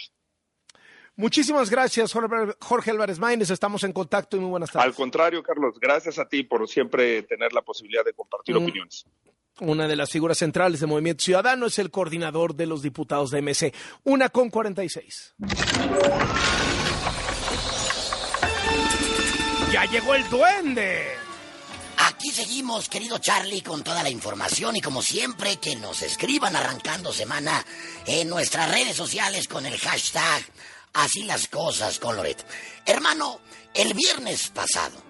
Muchísimas gracias, Jorge Álvarez Maínez. Estamos en contacto y muy buenas tardes. Al contrario, Carlos, gracias a ti por siempre tener la posibilidad de compartir Mm. opiniones. Una de las figuras centrales del Movimiento Ciudadano es el coordinador de los diputados de MC. Una con 46. Ya llegó el duende. Aquí seguimos, querido Charlie, con toda la información y como siempre que nos escriban arrancando semana en nuestras redes sociales con el hashtag Así las cosas con Loret. Hermano, el viernes pasado,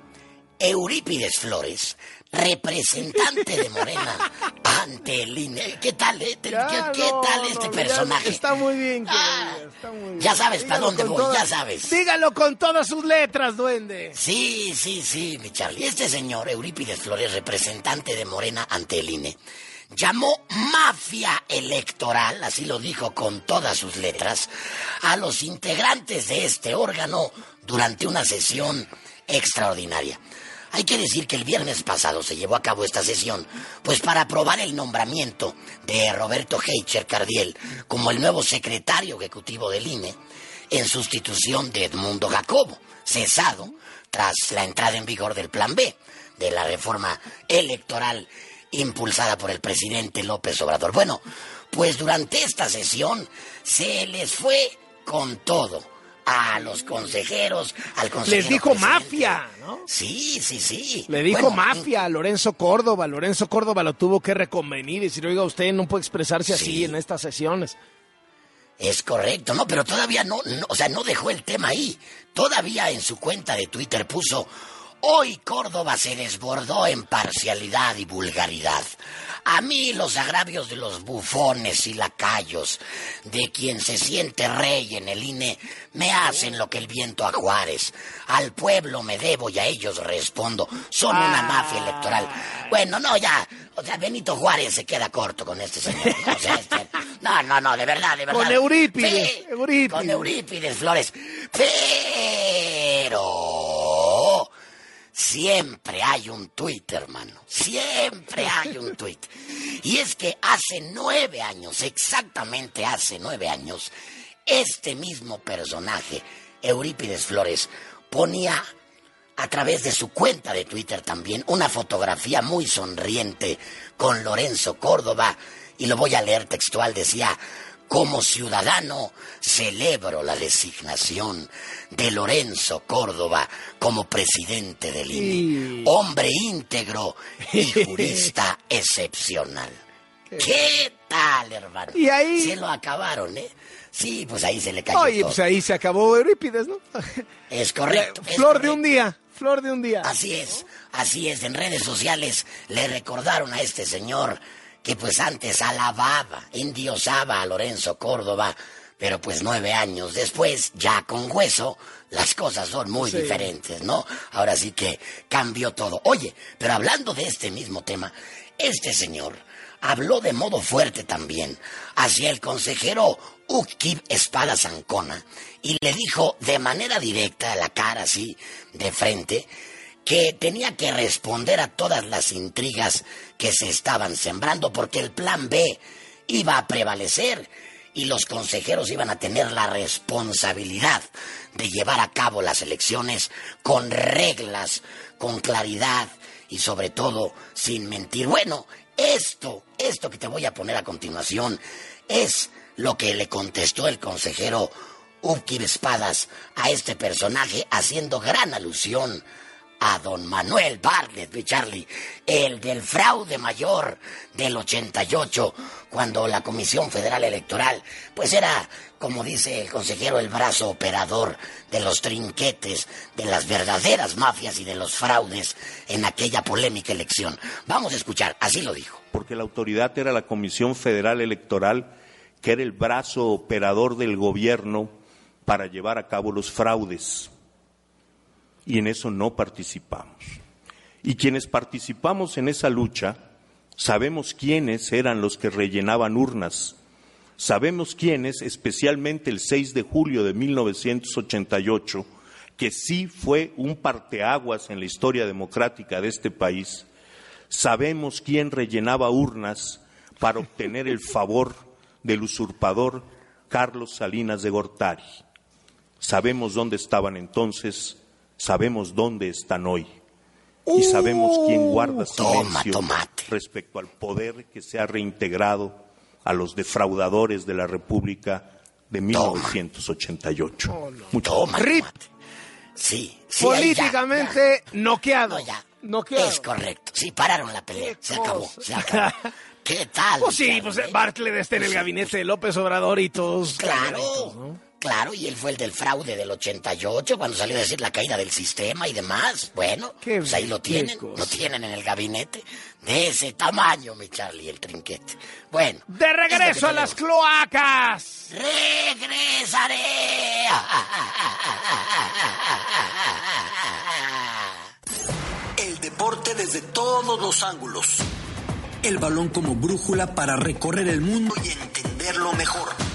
Eurípides Flores, representante de Morena ante el INE. ¿Qué tal, eh? ¿Qué, Ya, qué no, tal no, este ya personaje? Está muy bien, Ah, está muy bien. ya sabes para dónde voy, todas- ya sabes. Dígalo con todas sus letras, duende. Sí, sí, sí, mi Charlie. Este señor, Eurípides Flores, representante de Morena ante el INE, llamó mafia electoral, así lo dijo con todas sus letras, a los integrantes de este órgano durante una sesión extraordinaria. Hay que decir que el viernes pasado se llevó a cabo esta sesión, pues para aprobar el nombramiento de Roberto Heicher Cardiel como el nuevo secretario ejecutivo del INE, en sustitución de Edmundo Jacobo, cesado tras la entrada en vigor del Plan B, de la reforma electoral impulsada por el presidente López Obrador. Bueno, pues durante esta sesión se les fue con todo a los consejeros, al consejero Les dijo presidente. mafia, ¿no? Sí, sí, sí. Le dijo Bueno, mafia a Lorenzo Córdoba. Lorenzo Córdoba lo tuvo que reconvenir y decir, oiga, usted no puede expresarse así en estas sesiones. Es correcto, no, pero todavía no, no, o sea, no dejó el tema ahí. Todavía en su cuenta de Twitter puso, hoy Córdoba se desbordó en parcialidad y vulgaridad. A mí los agravios de los bufones y lacayos, de quien se siente rey en el INE, me hacen lo que el viento a Juárez. Al pueblo me debo y a ellos respondo. Son una mafia electoral. Bueno, no, ya. O sea, Benito Juárez se queda corto con este señor. ¿no? O sea, este- no, no, no, de verdad, de verdad. Con Eurípides, Sí, Eurípides. Con Eurípides Flores. Pero siempre hay un tuit, hermano. Siempre hay un tuit. Y es que hace nueve años, exactamente hace nueve años, este mismo personaje, Eurípides Flores, ponía a través de su cuenta de Twitter también una fotografía muy sonriente con Lorenzo Córdoba y lo voy a leer textual, decía, como ciudadano celebro la designación de Lorenzo Córdoba como presidente del INE, hombre íntegro y jurista excepcional. ¿Qué tal, hermano? Y ahí- Se lo acabaron, ¿eh? Sí, pues ahí se le cayó Oye, todo. pues ahí se acabó Eurípides, ¿no? Es correcto. es Flor de un día, flor de un día. Así es, así es. En redes sociales le recordaron a este señor que pues antes alababa, endiosaba a Lorenzo Córdoba, pero pues nueve años después, ya con hueso, las cosas son muy Sí. diferentes, ¿no? Ahora sí que cambió todo. Oye, pero hablando de este mismo tema, este señor habló de modo fuerte también hacia el consejero Ukib Espada Zancona y le dijo de manera directa a la cara así de frente que tenía que responder a todas las intrigas que se estaban sembrando porque el plan B iba a prevalecer y los consejeros iban a tener la responsabilidad de llevar a cabo las elecciones con reglas, con claridad y sobre todo sin mentir. Bueno, esto, esto que te voy a poner a continuación es lo que le contestó el consejero Upkir Espadas a este personaje haciendo gran alusión a don Manuel Bartlett, mi Charlie, el del fraude mayor del 88, cuando la Comisión Federal Electoral, pues era, como dice el consejero, el brazo operador de los trinquetes, de las verdaderas mafias y de los fraudes en aquella polémica elección. Vamos a escuchar, así lo dijo. Porque la autoridad era la Comisión Federal Electoral, que era el brazo operador del gobierno para llevar a cabo los fraudes y en eso no participamos. Y quienes participamos en esa lucha, sabemos quiénes eran los que rellenaban urnas, sabemos quiénes, especialmente el 6 de julio de 1988, que sí fue un parteaguas en la historia democrática de este país, sabemos quién rellenaba urnas para obtener el favor del usurpador Carlos Salinas de Gortari. Sabemos dónde estaban entonces sabemos dónde están hoy y sabemos quién guarda silencio respecto al poder que se ha reintegrado a los defraudadores de la República de 1988. Mucho Rip. Sí, sí, Políticamente noqueado. noqueado. Es correcto. Sí, pararon la pelea. Se acabó, se acabó. ¿Qué tal? Pues sí, pues Bartlett está en el gabinete de López Obrador y todos. Claro. Claro, y él fue el del fraude del 88, cuando salió a decir la caída del sistema y demás. Bueno, pues ahí lo tienen, lo tienen en el gabinete. De ese tamaño, mi Charlie, el trinquete. Bueno. ¡De regreso a las cloacas! ¡Regresaré! El deporte desde todos los ángulos. El balón como brújula para recorrer el mundo y entenderlo mejor.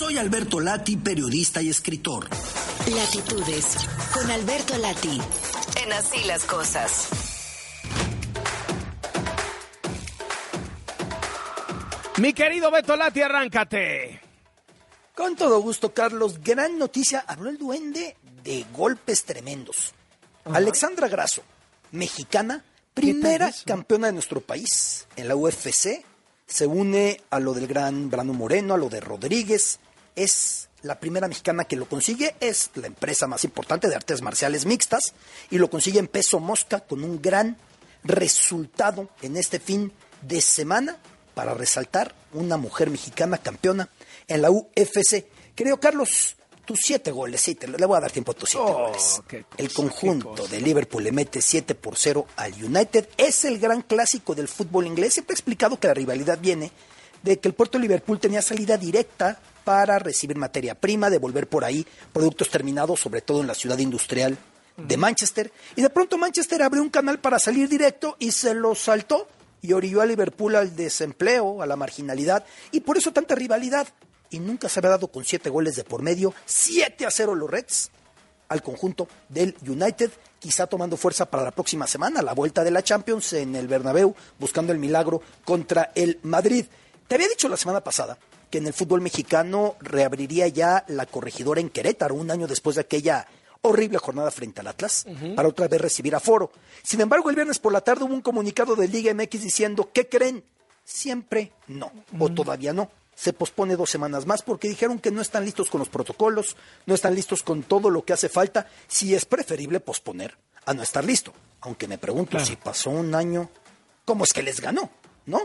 Soy Alberto Lati, periodista y escritor. Latitudes, con Alberto Lati, en Así las Cosas. Mi querido Beto Lati, arráncate. Con todo gusto, Carlos. Gran noticia. Habló el duende de golpes tremendos. Alexandra Grasso, mexicana, primera campeona de nuestro país en la UFC, se une a lo del gran Brano Moreno, a lo de Rodríguez, es la primera mexicana que lo consigue, es la empresa más importante de artes marciales mixtas y lo consigue en peso mosca con un gran resultado en este fin de semana para resaltar una mujer mexicana campeona en la UFC. Querido Carlos, tus siete goles, sí, te le voy a dar tiempo a tus siete Oh, goles. El conjunto de Liverpool le mete 7 por 0 al United. Es el gran clásico del fútbol inglés. Siempre he explicado que la rivalidad viene de que el puerto de Liverpool tenía salida directa para recibir materia prima, devolver por ahí productos terminados, sobre todo en la ciudad industrial de Manchester. Y de pronto Manchester abrió un canal para salir directo y se lo saltó y orilló a Liverpool al desempleo, a la marginalidad, y por eso tanta rivalidad. Y nunca se había dado con siete goles de por medio, 7 a 0 los Reds al conjunto del United, quizá tomando fuerza para la próxima semana, la vuelta de la Champions en el Bernabéu, buscando el milagro contra el Madrid. Te había dicho la semana pasada que en el fútbol mexicano reabriría ya la corregidora en Querétaro, un año después de aquella horrible jornada frente al Atlas, para otra vez recibir aforo. Sin embargo, el viernes por la tarde hubo un comunicado de Liga MX diciendo, ¿qué creen? Siempre no, o todavía no. Se pospone dos semanas más porque dijeron que no están listos con los protocolos, no están listos con todo lo que hace falta, si es preferible posponer a no estar listo. Aunque me pregunto Claro. si pasó un año, ¿cómo es que les ganó? ¿No?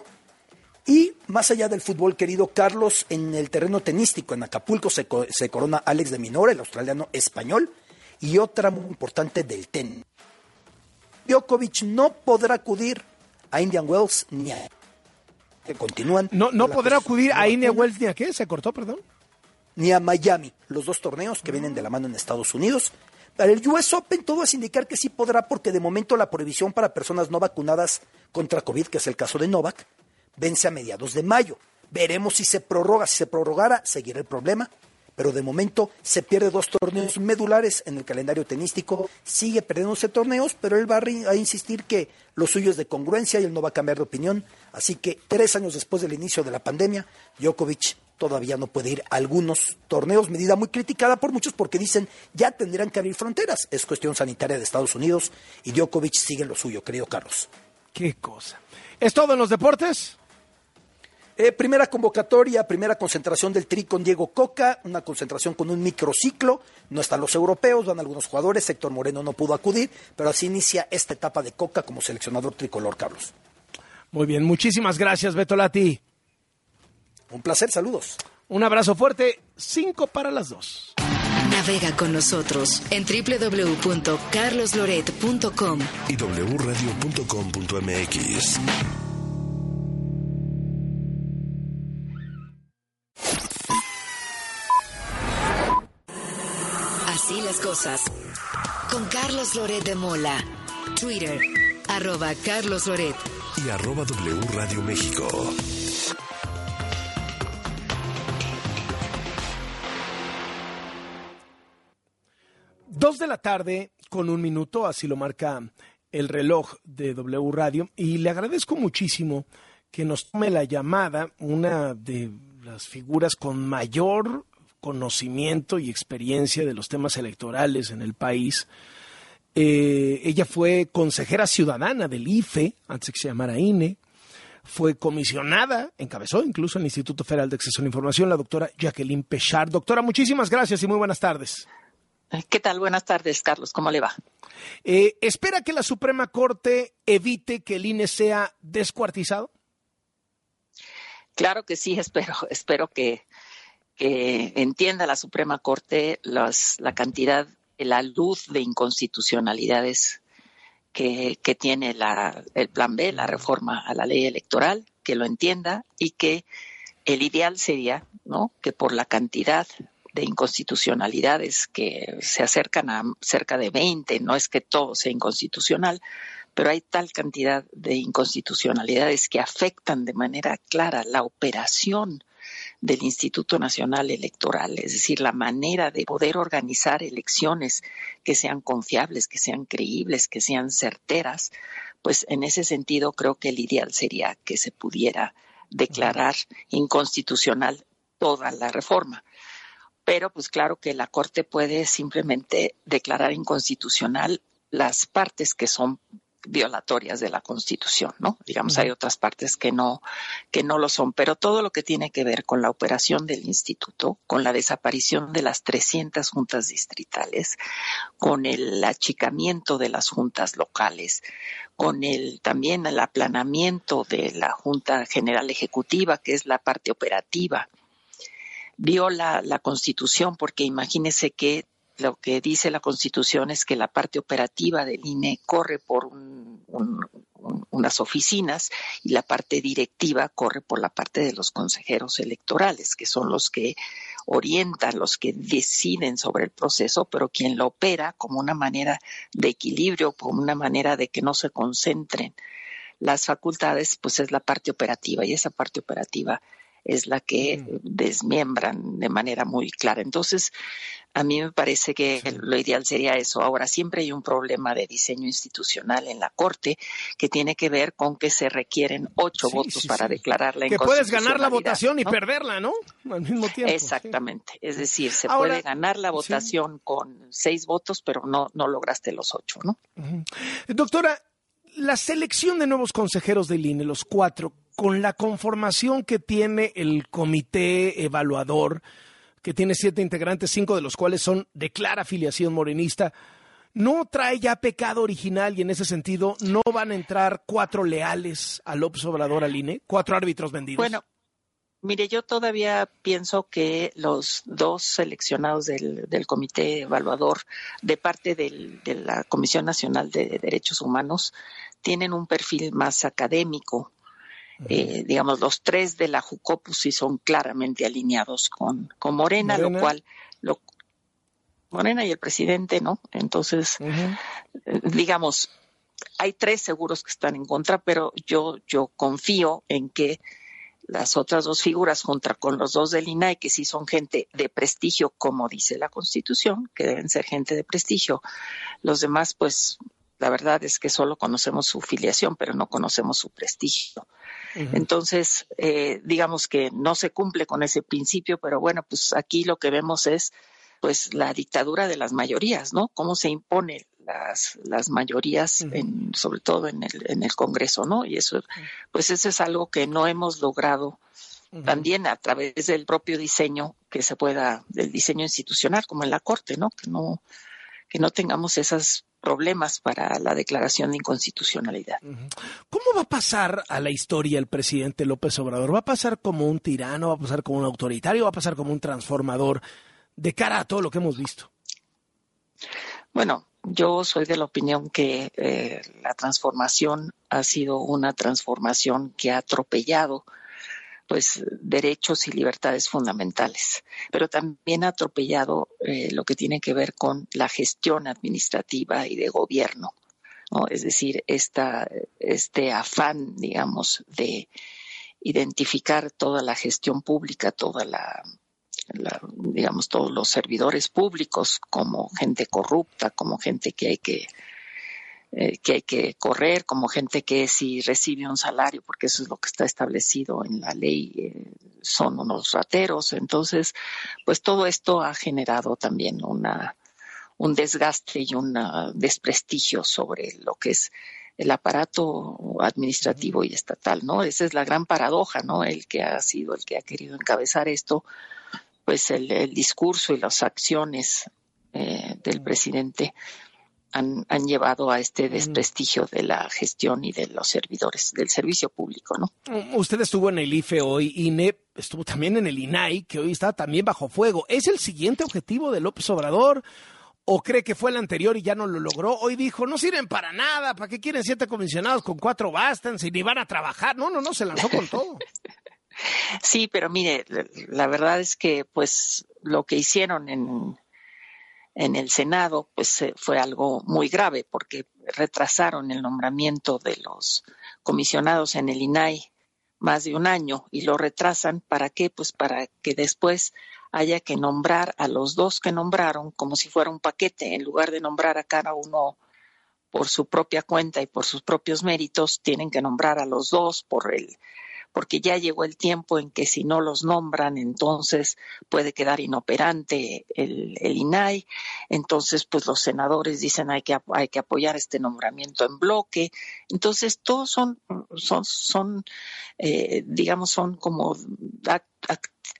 Y más allá del fútbol, querido Carlos, en el terreno tenístico en Acapulco se, co- se corona Alex de Minora, el australiano español, y otra muy importante del tenis. Djokovic no podrá acudir a Indian Wells ni a... que continúan. No, no podrá acudir a cuna, Wells ni a qué, se cortó, perdón. Ni a Miami, los dos torneos que vienen de la mano en Estados Unidos. Para el US Open todo es indicar que sí podrá porque de momento la prohibición para personas no vacunadas contra COVID, que es el caso de Novak, vence a mediados de mayo. Veremos si se prorroga. Si se prorrogara, seguirá el problema. Pero de momento se pierde dos torneos medulares en el calendario tenístico. Sigue perdiéndose torneos, pero él va a, insistir que lo suyo es de congruencia y él no va a cambiar de opinión. Así que tres años después del inicio de la pandemia, Djokovic todavía no puede ir a algunos torneos, medida muy criticada por muchos porque dicen ya tendrán que abrir fronteras. Es cuestión sanitaria de Estados Unidos y Djokovic sigue lo suyo, querido Carlos. Qué cosa. ¿Es todo en los deportes? Eh, primera convocatoria, primera concentración del Tri con Diego Coca, una concentración con un microciclo. No están los europeos, van algunos jugadores. Héctor Moreno no pudo acudir, pero así inicia esta etapa de Coca como seleccionador tricolor, Carlos. Muy bien, muchísimas gracias, Beto Lati. Un placer, saludos. Un abrazo fuerte, cinco para las dos. Navega con nosotros en www.carlosloret.com y wradio.com.mx. las cosas. Con Carlos Loret de Mola. Twitter, arroba Carlos Loret. Y arroba W Radio México. Dos de la tarde con un minuto, así lo marca el reloj de W Radio. Y le agradezco muchísimo que nos tome la llamada una de las figuras con mayor conocimiento y experiencia de los temas electorales en el país. Eh, ella fue consejera ciudadana del IFE, antes que se llamara INE. Fue comisionada, encabezó incluso el Instituto Federal de Acceso a la Información, la doctora Jacqueline Pechard. Doctora, muchísimas gracias y muy buenas tardes. ¿Qué tal? Buenas tardes, Carlos. ¿Cómo le va? Eh, ¿Espera que la Suprema Corte evite que el INE sea descuartizado? Claro que sí, espero, espero que, que entienda la Suprema Corte la cantidad, la luz de inconstitucionalidades que, tiene el Plan B, la reforma a la ley electoral, que lo entienda y que el ideal sería ¿no? que por la cantidad de inconstitucionalidades que se acercan a cerca de 20, no es que todo sea inconstitucional, pero hay tal cantidad de inconstitucionalidades que afectan de manera clara la operación del Instituto Nacional Electoral, es decir, la manera de poder organizar elecciones que sean confiables, que sean creíbles, que sean certeras, pues en ese sentido creo que el ideal sería que se pudiera declarar inconstitucional toda la reforma. Pero pues claro que la Corte puede simplemente declarar inconstitucional las partes que son violatorias de la Constitución, ¿no? Digamos, hay otras partes que no, que no lo son, pero todo lo que tiene que ver con la operación del instituto, con la desaparición de las 300 juntas distritales, con el achicamiento de las juntas locales, con el también el aplanamiento de la Junta General Ejecutiva, que es la parte operativa, viola la Constitución, porque imagínese que lo que dice la Constitución es que la parte operativa del INE corre por unas oficinas y la parte directiva corre por la parte de los consejeros electorales, que son los que orientan, los que deciden sobre el proceso, pero quien lo opera como una manera de equilibrio, como una manera de que no se concentren las facultades, pues es la parte operativa y esa parte operativa es la que desmiembran de manera muy clara. Entonces, a mí me parece que lo ideal sería eso. Ahora, siempre hay un problema de diseño institucional en la Corte que tiene que ver con que se requieren ocho votos para declarar la Que puedes ganar la votación y perderla, ¿no? Al mismo tiempo. Exactamente. Es decir, se puede ganar la votación con seis votos, pero no, no lograste los ocho, ¿no? Doctora, la selección de nuevos consejeros del INE, los cuatro, con la conformación que tiene el comité evaluador, que tiene siete integrantes, cinco de los cuales son de clara afiliación morenista, ¿no trae ya pecado original y en ese sentido no van a entrar cuatro leales a López Obrador al INE, cuatro árbitros vendidos? Bueno, mire, yo todavía pienso que los dos seleccionados del, comité evaluador de parte de la Comisión Nacional de Derechos Humanos tienen un perfil más académico, eh, digamos, los tres de la Jucopus sí son claramente alineados con, con Morena, lo cual, lo, Morena y el presidente, ¿no? Entonces, eh, digamos, hay tres seguros que están en contra, pero yo, yo confío en que las otras dos figuras, junto con los dos del INAI, que sí son gente de prestigio, como dice la Constitución, que deben ser gente de prestigio, los demás, pues, la verdad es que solo conocemos su filiación, pero no conocemos su prestigio. Entonces, eh, digamos que no se cumple con ese principio, pero bueno, pues aquí lo que vemos es pues la dictadura de las mayorías, ¿no? Cómo se impone las, las mayorías, en, sobre todo en el, en el Congreso, ¿no? Y eso, pues eso es algo que no hemos logrado también a través del propio diseño que se pueda, del diseño institucional, como en la Corte, ¿no? Que no, que no tengamos esos problemas para la declaración de inconstitucionalidad. ¿Cómo va a pasar a la historia el presidente López Obrador? ¿Va a pasar como un tirano? ¿Va a pasar como un autoritario? ¿Va a pasar como un transformador de cara a todo lo que hemos visto? Bueno, yo soy de la opinión que eh, la transformación ha sido una transformación que ha atropellado pues derechos y libertades fundamentales, pero también ha atropellado eh, lo que tiene que ver con la gestión administrativa y de gobierno, ¿no? Es decir, esta, este afán, digamos, de identificar toda la gestión pública, toda la, digamos, todos los servidores públicos como gente corrupta, como gente que hay que eh, que hay que correr, como gente que si recibe un salario, porque eso es lo que está establecido en la ley, eh, son unos rateros. Entonces, pues todo esto ha generado también una, un desgaste y un desprestigio sobre lo que es el aparato administrativo y estatal, ¿no? Esa es la gran paradoja, ¿no? El que ha sido el que ha querido encabezar esto, pues el, discurso y las acciones eh, del presidente han, llevado a este desprestigio de la gestión y de los servidores del servicio público, ¿no? Mm, usted estuvo en el IFE hoy, INE estuvo también en el INAI, que hoy está también bajo fuego. ¿Es el siguiente objetivo de López Obrador? ¿O cree que fue el anterior y ya no lo logró? Hoy dijo, no sirven para nada, ¿para qué quieren siete comisionados? Con cuatro bastan, si ni van a trabajar. No, no, no, se lanzó con todo. Sí, pero mire, la verdad es que pues lo que hicieron en, en el Senado, pues eh, fue algo muy grave porque retrasaron el nombramiento de los comisionados en el INAI más de un año y lo retrasan para qué? Pues para que después haya que nombrar a los dos que nombraron como si fuera un paquete, en lugar de nombrar a cada uno por su propia cuenta y por sus propios méritos, tienen que nombrar a los dos por el porque ya llegó el tiempo en que si no los nombran, entonces puede quedar inoperante el, INAI. Entonces, pues los senadores dicen hay que, hay que apoyar este nombramiento en bloque. Entonces, todos son, son, son eh, digamos, son como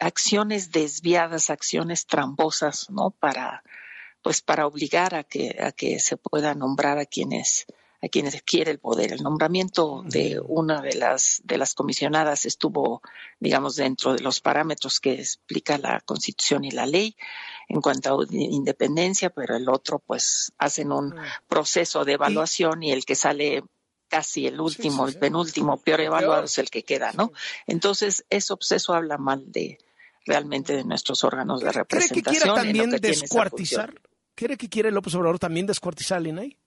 acciones desviadas, acciones tramposas, ¿no? Para, pues para obligar a que, a que se pueda nombrar a quienes a quienes quiere el poder. El nombramiento de una de las, de las comisionadas estuvo, digamos, dentro de los parámetros que explica la Constitución y la ley en cuanto a independencia, pero el otro, pues, hacen un proceso de evaluación y el que sale casi el último, el penúltimo, peor evaluado es el que queda, ¿no? Entonces, eso, pues, eso habla mal de realmente de nuestros órganos de representación. ¿Cree que quiere también descuartizar? ¿Cree que quiere López Obrador también descuartizar al INAI?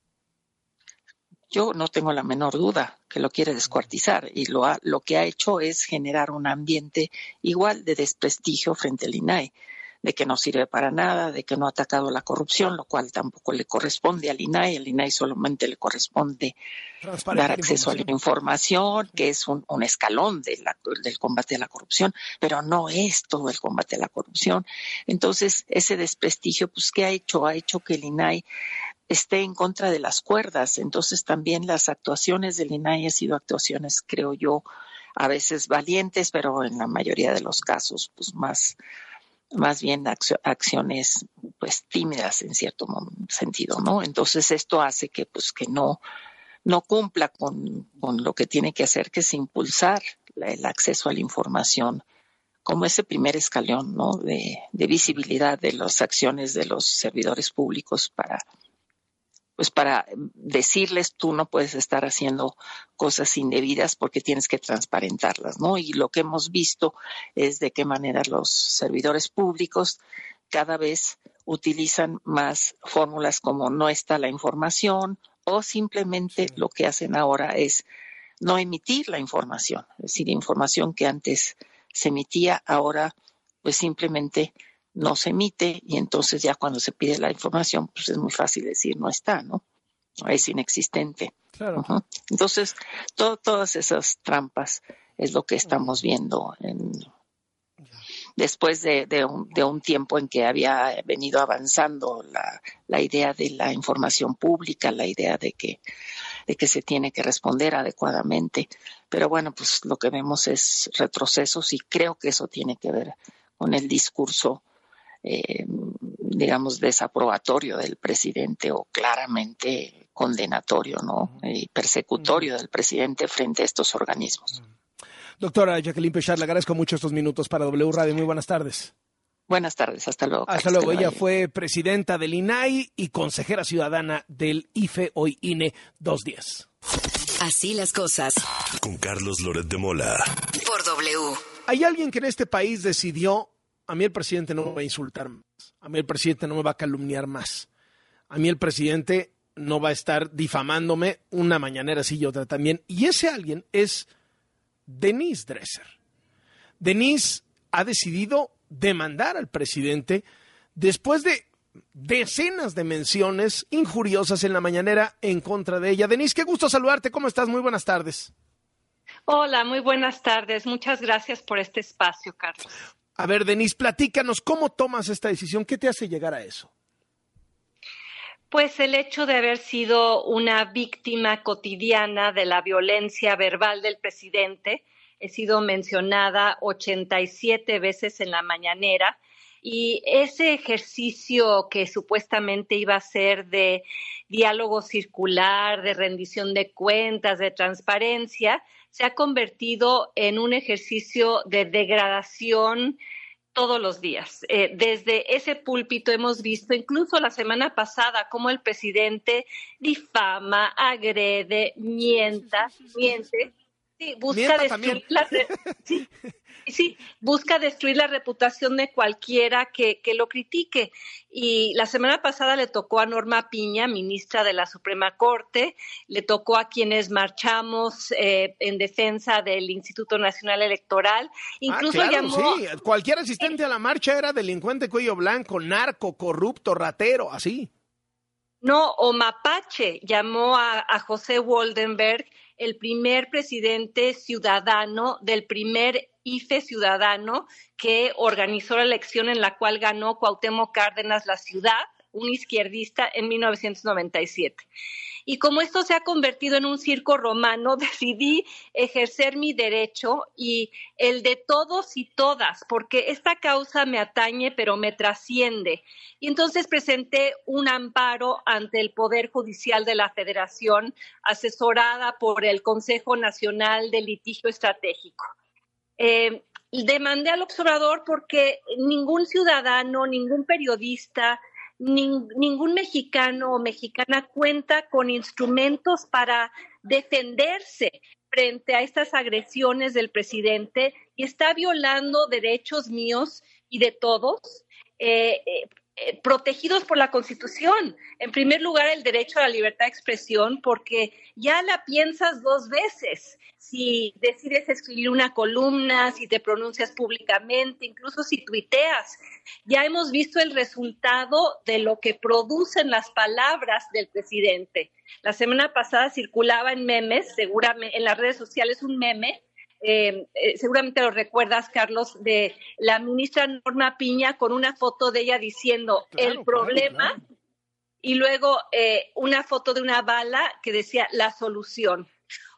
Yo no tengo la menor duda que lo quiere descuartizar y lo, ha, lo que ha hecho es generar un ambiente igual de desprestigio frente al INAI, de que no sirve para nada, de que no ha atacado la corrupción, lo cual tampoco le corresponde al INAI. Al INAI solamente le corresponde dar acceso a la información, que es un, escalón del combate a la corrupción, pero no es todo el combate a la corrupción. Entonces, ese desprestigio, pues, ¿qué ha hecho? Ha hecho que el INAI esté en contra de las cuerdas. Entonces también las actuaciones del INAI han sido actuaciones, creo yo, a veces valientes, pero en la mayoría de los casos, pues más, más bien acciones pues tímidas en cierto sentido, ¿no? Entonces esto hace que pues que no, no cumpla con, con lo que tiene que hacer, que es impulsar el acceso a la información como ese primer escalón, ¿no? De, de visibilidad de las acciones de los servidores públicos para pues para decirles tú no puedes estar haciendo cosas indebidas porque tienes que transparentarlas, ¿no? Y lo que hemos visto es de qué manera los servidores públicos cada vez utilizan más fórmulas como no está la información o simplemente lo que hacen ahora es no emitir la información, es decir, información que antes se emitía ahora pues simplemente no se emite y entonces ya cuando se pide la información, pues es muy fácil decir no está, ¿no? Es inexistente. Entonces, todas esas trampas es lo que estamos viendo en, después de, de, un, de, un, tiempo en que había venido avanzando la, la, idea de la información pública, la idea de que, de que se tiene que responder adecuadamente. Pero bueno, pues lo que vemos es retrocesos y creo que eso tiene que ver con el discurso, eh, digamos, desaprobatorio del presidente o claramente condenatorio, ¿no? Y persecutorio del presidente frente a estos organismos. Doctora Jacqueline Pechar, le agradezco mucho estos minutos para W Radio. Muy buenas tardes. Buenas tardes, hasta luego. Hasta luego. Ella fue presidenta del INAI y consejera ciudadana del IFE, hoy INE, dos días. Así las cosas. Con Carlos Loret de Mola. Por W. Hay alguien que en este país decidió, a mí el presidente no me va a insultar más, a mí el presidente no me va a calumniar más, a mí el presidente no va a estar difamándome una mañanera así y otra también. Y ese alguien es Denise Dresser. Denise ha decidido demandar al presidente después de decenas de menciones injuriosas en la mañanera en contra de ella. Denise, qué gusto saludarte. ¿Cómo estás? Muy buenas tardes. Hola, muy buenas tardes. Muchas gracias por este espacio, Carlos. A ver, Denise, platícanos cómo tomas esta decisión. ¿Qué te hace llegar a eso? Pues el hecho de haber sido una víctima cotidiana de la violencia verbal del presidente. He sido mencionada 87 veces en la mañanera y ese ejercicio que supuestamente iba a ser de diálogo circular, de rendición de cuentas, de transparencia, se ha convertido en un ejercicio de degradación todos los días. Eh, desde ese púlpito hemos visto, incluso la semana pasada, cómo el presidente difama, agrede, mienta, miente. Sí, busca destruir la, sí, sí, busca destruir la reputación de cualquiera que, que, lo critique. Y la semana pasada le tocó a Norma Piña, ministra de la Suprema Corte, le tocó a quienes marchamos eh, en defensa del Instituto Nacional Electoral. Incluso ah, claro, llamó. Sí. Cualquier asistente a la marcha era delincuente cuello blanco, narco, corrupto, ratero, así. No, o mapache llamó a, a José Waldenberg el primer presidente ciudadano del primer IFE ciudadano que organizó la elección en la cual ganó Cuauhtémoc Cárdenas la ciudad, un izquierdista, en 1997. Y como esto se ha convertido en un circo romano, decidí ejercer mi derecho y el de todos y todas, porque esta causa me atañe, pero me trasciende. Y entonces presenté un amparo ante el Poder Judicial de la Federación, asesorada por el Consejo Nacional de Litigio Estratégico. Eh, demandé al observador porque ningún ciudadano, ningún periodista, ningún mexicano o mexicana cuenta con instrumentos para defenderse frente a estas agresiones del presidente y está violando derechos míos y de todos. Eh, eh, protegidos por la Constitución. En primer lugar, el derecho a la libertad de expresión, porque ya la piensas dos veces. Si decides escribir una columna, si te pronuncias públicamente, incluso si tuiteas. Ya hemos visto el resultado de lo que producen las palabras del presidente. La semana pasada circulaba en memes, seguramente en las redes sociales un meme eh, eh, seguramente lo recuerdas, Carlos, de la ministra Norma Piña con una foto de ella diciendo el problema claro, claro. y luego eh, una foto de una bala que decía la solución.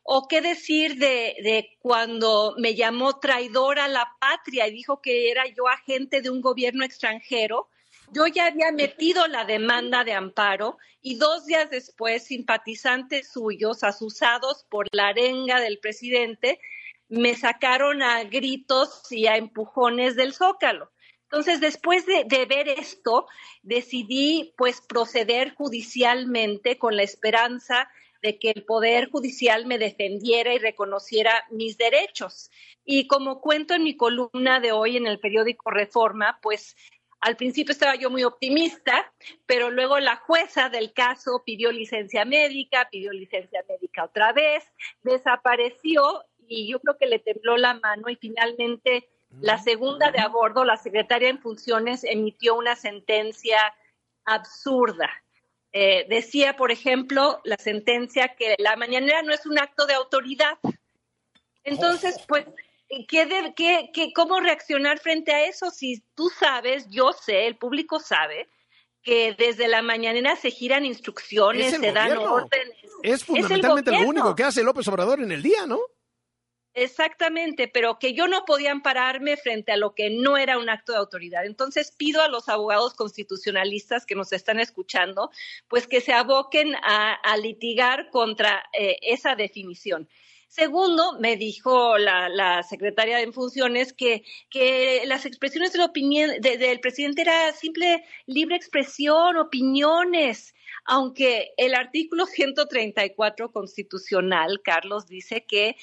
O qué decir de, de, cuando me llamó traidora a la patria y dijo que era yo agente de un gobierno extranjero. Yo ya había metido la demanda de amparo y dos días después simpatizantes suyos, asusados por la arenga del presidente, me sacaron a gritos y a empujones del zócalo. Entonces, después de, ver esto, decidí pues proceder judicialmente con la esperanza de que el Poder Judicial me defendiera y reconociera mis derechos. Y como cuento en mi columna de hoy en el periódico Reforma, pues al principio estaba yo muy optimista, pero luego la jueza del caso pidió licencia médica, pidió licencia médica otra vez, desapareció y yo creo que le tembló la mano y finalmente la segunda de a bordo, la secretaria en funciones, emitió una sentencia absurda. Eh, decía, por ejemplo, la sentencia que la mañanera no es un acto de autoridad. Entonces, pues, ¿qué de, qué, qué, ¿cómo reaccionar frente a eso? Si tú sabes, yo sé, el público sabe, que desde la mañanera se giran instrucciones, se dan órdenes. Es fundamentalmente lo único que hace López Obrador en el día, ¿no? Exactamente, pero que yo no podía ampararme frente a lo que no era un acto de autoridad. Entonces pido a los abogados constitucionalistas que nos están escuchando, pues que se aboquen a, litigar contra eh, esa definición. Segundo, me dijo la, secretaria en funciones que, que las expresiones de opinión del presidente era simple libre expresión, opiniones aunque el artículo 134 constitucional, Carlos, dice que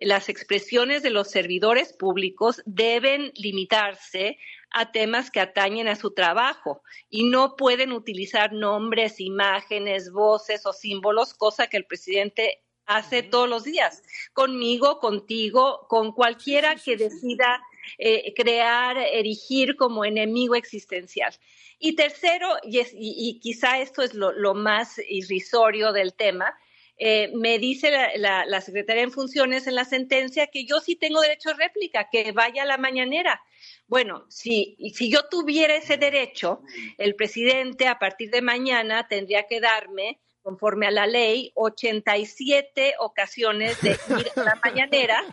las expresiones de los servidores públicos deben limitarse a temas que atañen a su trabajo y no pueden utilizar nombres, imágenes, voces o símbolos, cosa que el presidente hace todos los días, conmigo, contigo, con cualquiera que decida eh, crear, erigir como enemigo existencial. Y tercero, y, quizá esto es lo, más irrisorio del tema, eh, me dice la, la, secretaria en funciones en la sentencia que yo sí tengo derecho a réplica, que vaya a la mañanera. Bueno, si, si yo tuviera ese derecho, el presidente a partir de mañana tendría que darme conforme a la ley, 87 ocasiones de ir a la mañanera,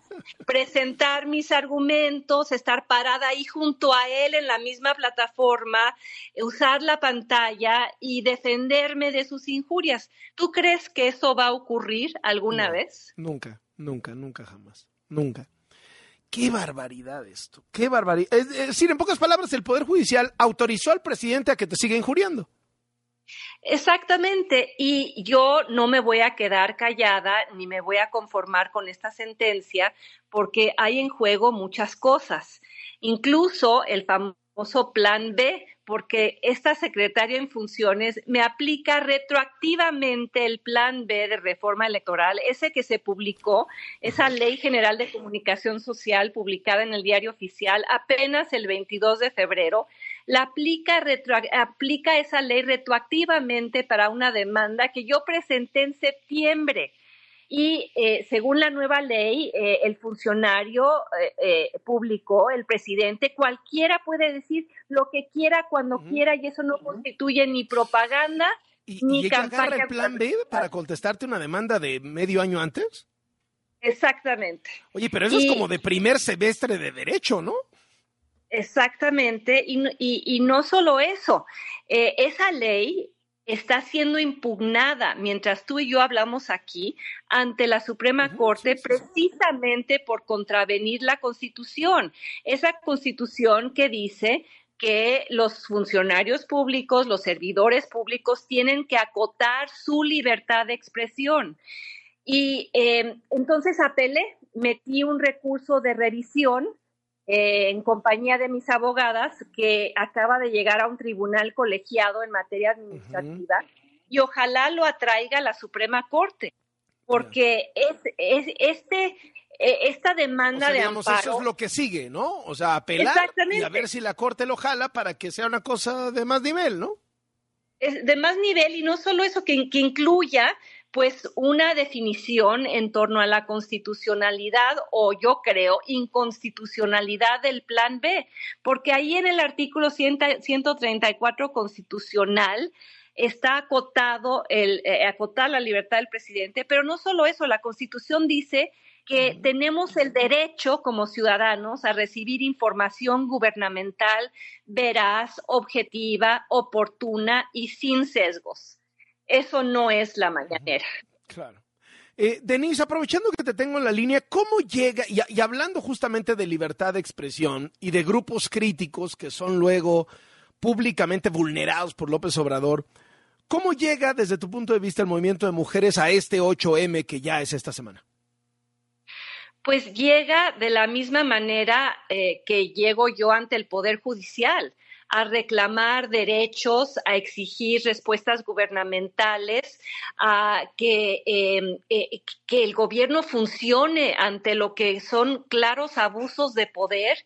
presentar mis argumentos, estar parada ahí junto a él en la misma plataforma, usar la pantalla y defenderme de sus injurias. ¿Tú crees que eso va a ocurrir alguna vez? Nunca, nunca, nunca jamás. Nunca. Qué barbaridad esto, qué barbaridad. Es decir, en pocas palabras, el Poder Judicial autorizó al presidente a que te siga injuriando. Exactamente, y yo no me voy a quedar callada ni me voy a conformar con esta sentencia porque hay en juego muchas cosas, incluso el famoso plan B, porque esta secretaria en funciones me aplica retroactivamente el plan B de reforma electoral, ese que se publicó, esa ley general de comunicación social publicada en el diario oficial apenas el 22 de febrero, la aplica, aplica esa ley retroactivamente para una demanda que yo presenté en septiembre. Y eh, según la nueva ley, eh, el funcionario eh, público, el presidente, cualquiera puede decir lo que quiera cuando quiera y eso no constituye ni propaganda ni ¿Y campaña. el plan B para contestarte una demanda de medio año antes? Exactamente. Oye, pero eso es como de primer semestre de derecho, ¿no? Exactamente, y, y, no solo eso, eh, esa ley está siendo impugnada mientras tú y yo hablamos aquí ante la Suprema Corte precisamente por contravenir la Constitución. Esa Constitución que dice que los funcionarios públicos, los servidores públicos tienen que acotar su libertad de expresión. Y eh, entonces apelé, metí un recurso de revisión eh, en compañía de mis abogadas, que acaba de llegar a un tribunal colegiado en materia administrativa y ojalá lo atraiga a la Suprema Corte, porque es, este e, esta demanda de amparo. Eso es lo que sigue, ¿no? O sea, apelar y a ver si la Corte lo jala para que sea una cosa de más nivel, ¿no? Es de más nivel y no solo eso, que, que incluya pues una definición en torno a la constitucionalidad o yo creo inconstitucionalidad del plan B, porque ahí en el artículo 134 constitucional está acotado el eh, acotar la libertad del presidente, pero no solo eso, la Constitución dice que tenemos el derecho como ciudadanos a recibir información gubernamental veraz, objetiva, oportuna y sin sesgos. Eso no es la mañanera. Claro. Eh, Denise, aprovechando que te tengo en la línea, ¿cómo llega, y, hablando justamente de libertad de expresión y de grupos críticos que son luego públicamente vulnerados por López Obrador, ¿cómo llega desde tu punto de vista el movimiento de mujeres a este 8M que ya es esta semana? Pues llega de la misma manera eh, que llego yo ante el Poder Judicial a reclamar derechos, a exigir respuestas gubernamentales, a que, em, eh, que el gobierno funcione ante lo que son claros abusos de poder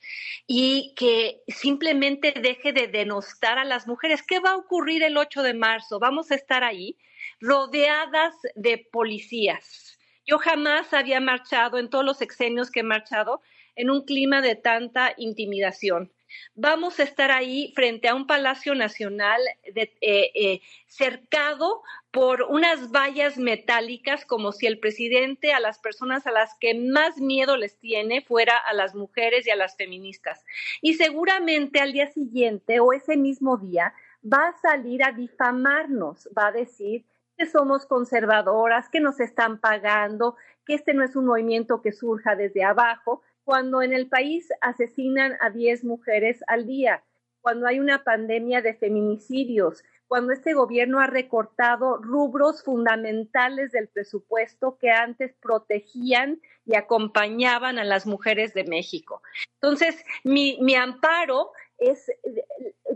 y que simplemente deje de denostar a las mujeres. ¿Qué va a ocurrir el 8 de marzo? Vamos a estar ahí rodeadas de policías Yo jamás había marchado en todos los sexenios que he marchado en un clima de tanta intimidación. Vamos a estar ahí frente a un Palacio Nacional eh, eh, cercado por unas vallas metálicas, como si el presidente a las personas a las que más miedo les tiene fuera a las mujeres y a las feministas. Y seguramente al día siguiente o ese mismo día va a salir a difamarnos, va a decir que somos conservadoras, que nos están pagando, que este no es un movimiento que surja desde abajo, cuando en el país asesinan a 10 mujeres al día, cuando hay una pandemia de feminicidios, cuando este gobierno ha recortado rubros fundamentales del presupuesto que antes protegían y acompañaban a las mujeres de México. Entonces, mi, amparo es,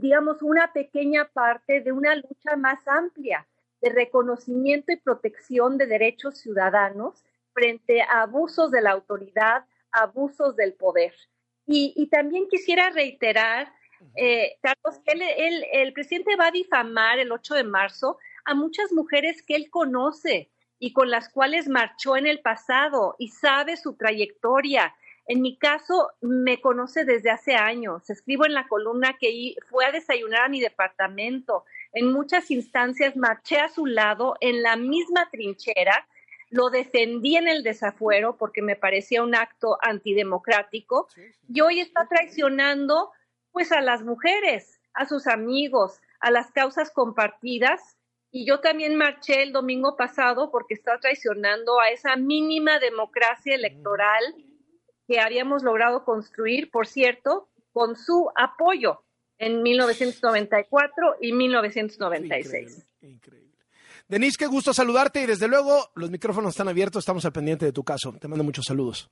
digamos, una pequeña parte de una lucha más amplia de reconocimiento y protección de derechos ciudadanos frente a abusos de la autoridad, abusos del poder. Y, también quisiera reiterar, eh, Carlos, que el presidente va a difamar el 8 de marzo a muchas mujeres que él conoce y con las cuales marchó en el pasado y sabe su trayectoria. En mi caso, me conoce desde hace años. Escribo en la columna que fue a desayunar a mi departamento. En muchas instancias marché a su lado en la misma trinchera lo defendí en el desafuero porque me parecía un acto antidemocrático y hoy está traicionando pues a las mujeres, a sus amigos, a las causas compartidas. Y yo también marché el domingo pasado porque está traicionando a esa mínima democracia electoral que habíamos logrado construir, por cierto, con su apoyo en 1994 y 1996. Denise, qué gusto saludarte y desde luego los micrófonos están abiertos, estamos al pendiente de tu caso. Te mando muchos saludos.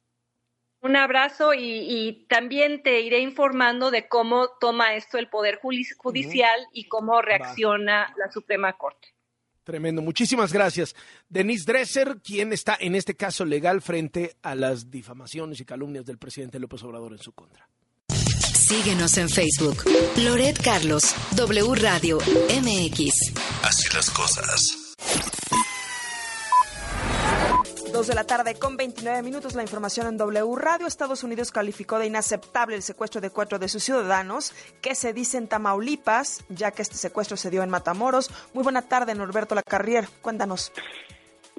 Un abrazo y, también te iré informando de cómo toma esto el Poder Judicial y cómo reacciona la Suprema Corte. Tremendo, muchísimas gracias. Denise Dresser, quien está en este caso legal frente a las difamaciones y calumnias del presidente López Obrador en su contra. Síguenos en Facebook. Loret Carlos, W Radio, MX. Así las cosas. Dos de la tarde con 29 minutos la información en W Radio. Estados Unidos calificó de inaceptable el secuestro de cuatro de sus ciudadanos que se dicen Tamaulipas, ya que este secuestro se dio en Matamoros. Muy buena tarde, Norberto Lacarrier. Cuéntanos.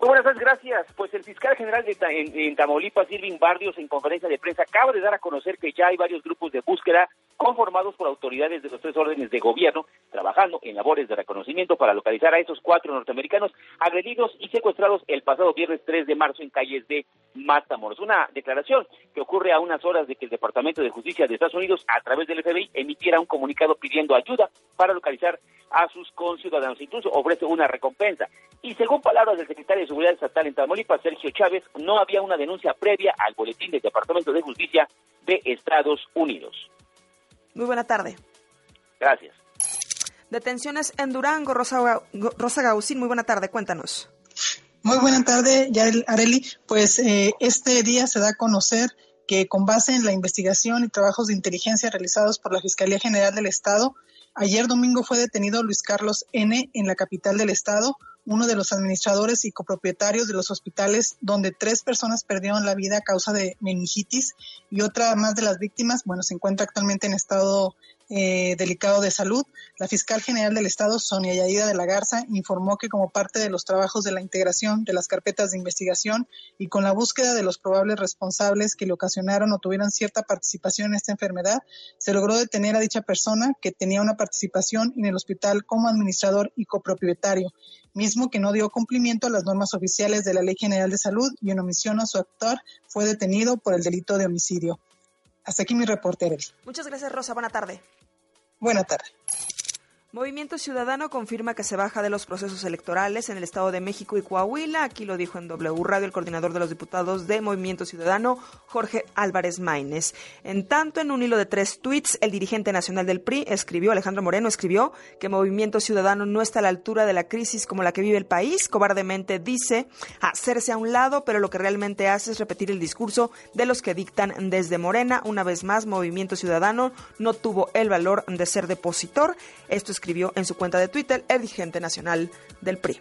Muy buenas tardes, gracias. Pues el fiscal general de en, Tamaulipas, Irving Barrios, en conferencia de prensa, acaba de dar a conocer que ya hay varios grupos de búsqueda conformados por autoridades de los tres órdenes de gobierno, trabajando en labores de reconocimiento para localizar a esos cuatro norteamericanos agredidos y secuestrados el pasado viernes 3 de marzo en calles de Matamoros. Una declaración que ocurre a unas horas de que el Departamento de Justicia de Estados Unidos, a través del FBI, emitiera un comunicado pidiendo ayuda para localizar a sus conciudadanos. Incluso ofrece una recompensa. Y según palabras del secretario de Seguridad Estatal en Tamaulipas, Sergio Chávez, no había una denuncia previa al boletín del Departamento de Justicia de Estados Unidos. Muy buena tarde. Gracias. Detenciones en Durango, Rosa, Rosa Gausín, muy buena tarde, cuéntanos. Muy buena tarde, Areli. Pues eh, este día se da a conocer que con base en la investigación y trabajos de inteligencia realizados por la Fiscalía General del Estado, ayer domingo fue detenido Luis Carlos N. en la capital del Estado, uno de los administradores y copropietarios de los hospitales donde tres personas perdieron la vida a causa de meningitis y otra más de las víctimas, bueno, se encuentra actualmente en estado eh, delicado de salud, la fiscal general del Estado, Sonia Yaida de la Garza, informó que como parte de los trabajos de la integración de las carpetas de investigación y con la búsqueda de los probables responsables que le ocasionaron o tuvieron cierta participación en esta enfermedad, se logró detener a dicha persona que tenía una participación en el hospital como administrador y copropietario, mismo que no dio cumplimiento a las normas oficiales de la Ley General de Salud y en omisión a su actor fue detenido por el delito de homicidio. Hasta aquí mi reporte, Muchas gracias, Rosa. Buena tarde. Buena tarde. Movimiento Ciudadano confirma que se baja de los procesos electorales en el Estado de México y Coahuila. Aquí lo dijo en W Radio el coordinador de los diputados de Movimiento Ciudadano, Jorge Álvarez Maínez. En tanto, en un hilo de tres tweets, el dirigente nacional del PRI escribió, Alejandro Moreno escribió, que Movimiento Ciudadano no está a la altura de la crisis como la que vive el país. Cobardemente dice hacerse a un lado, pero lo que realmente hace es repetir el discurso de los que dictan desde Morena. Una vez más, Movimiento Ciudadano no tuvo el valor de ser depositor. Esto es escribió en su cuenta de Twitter el dirigente nacional del PRI.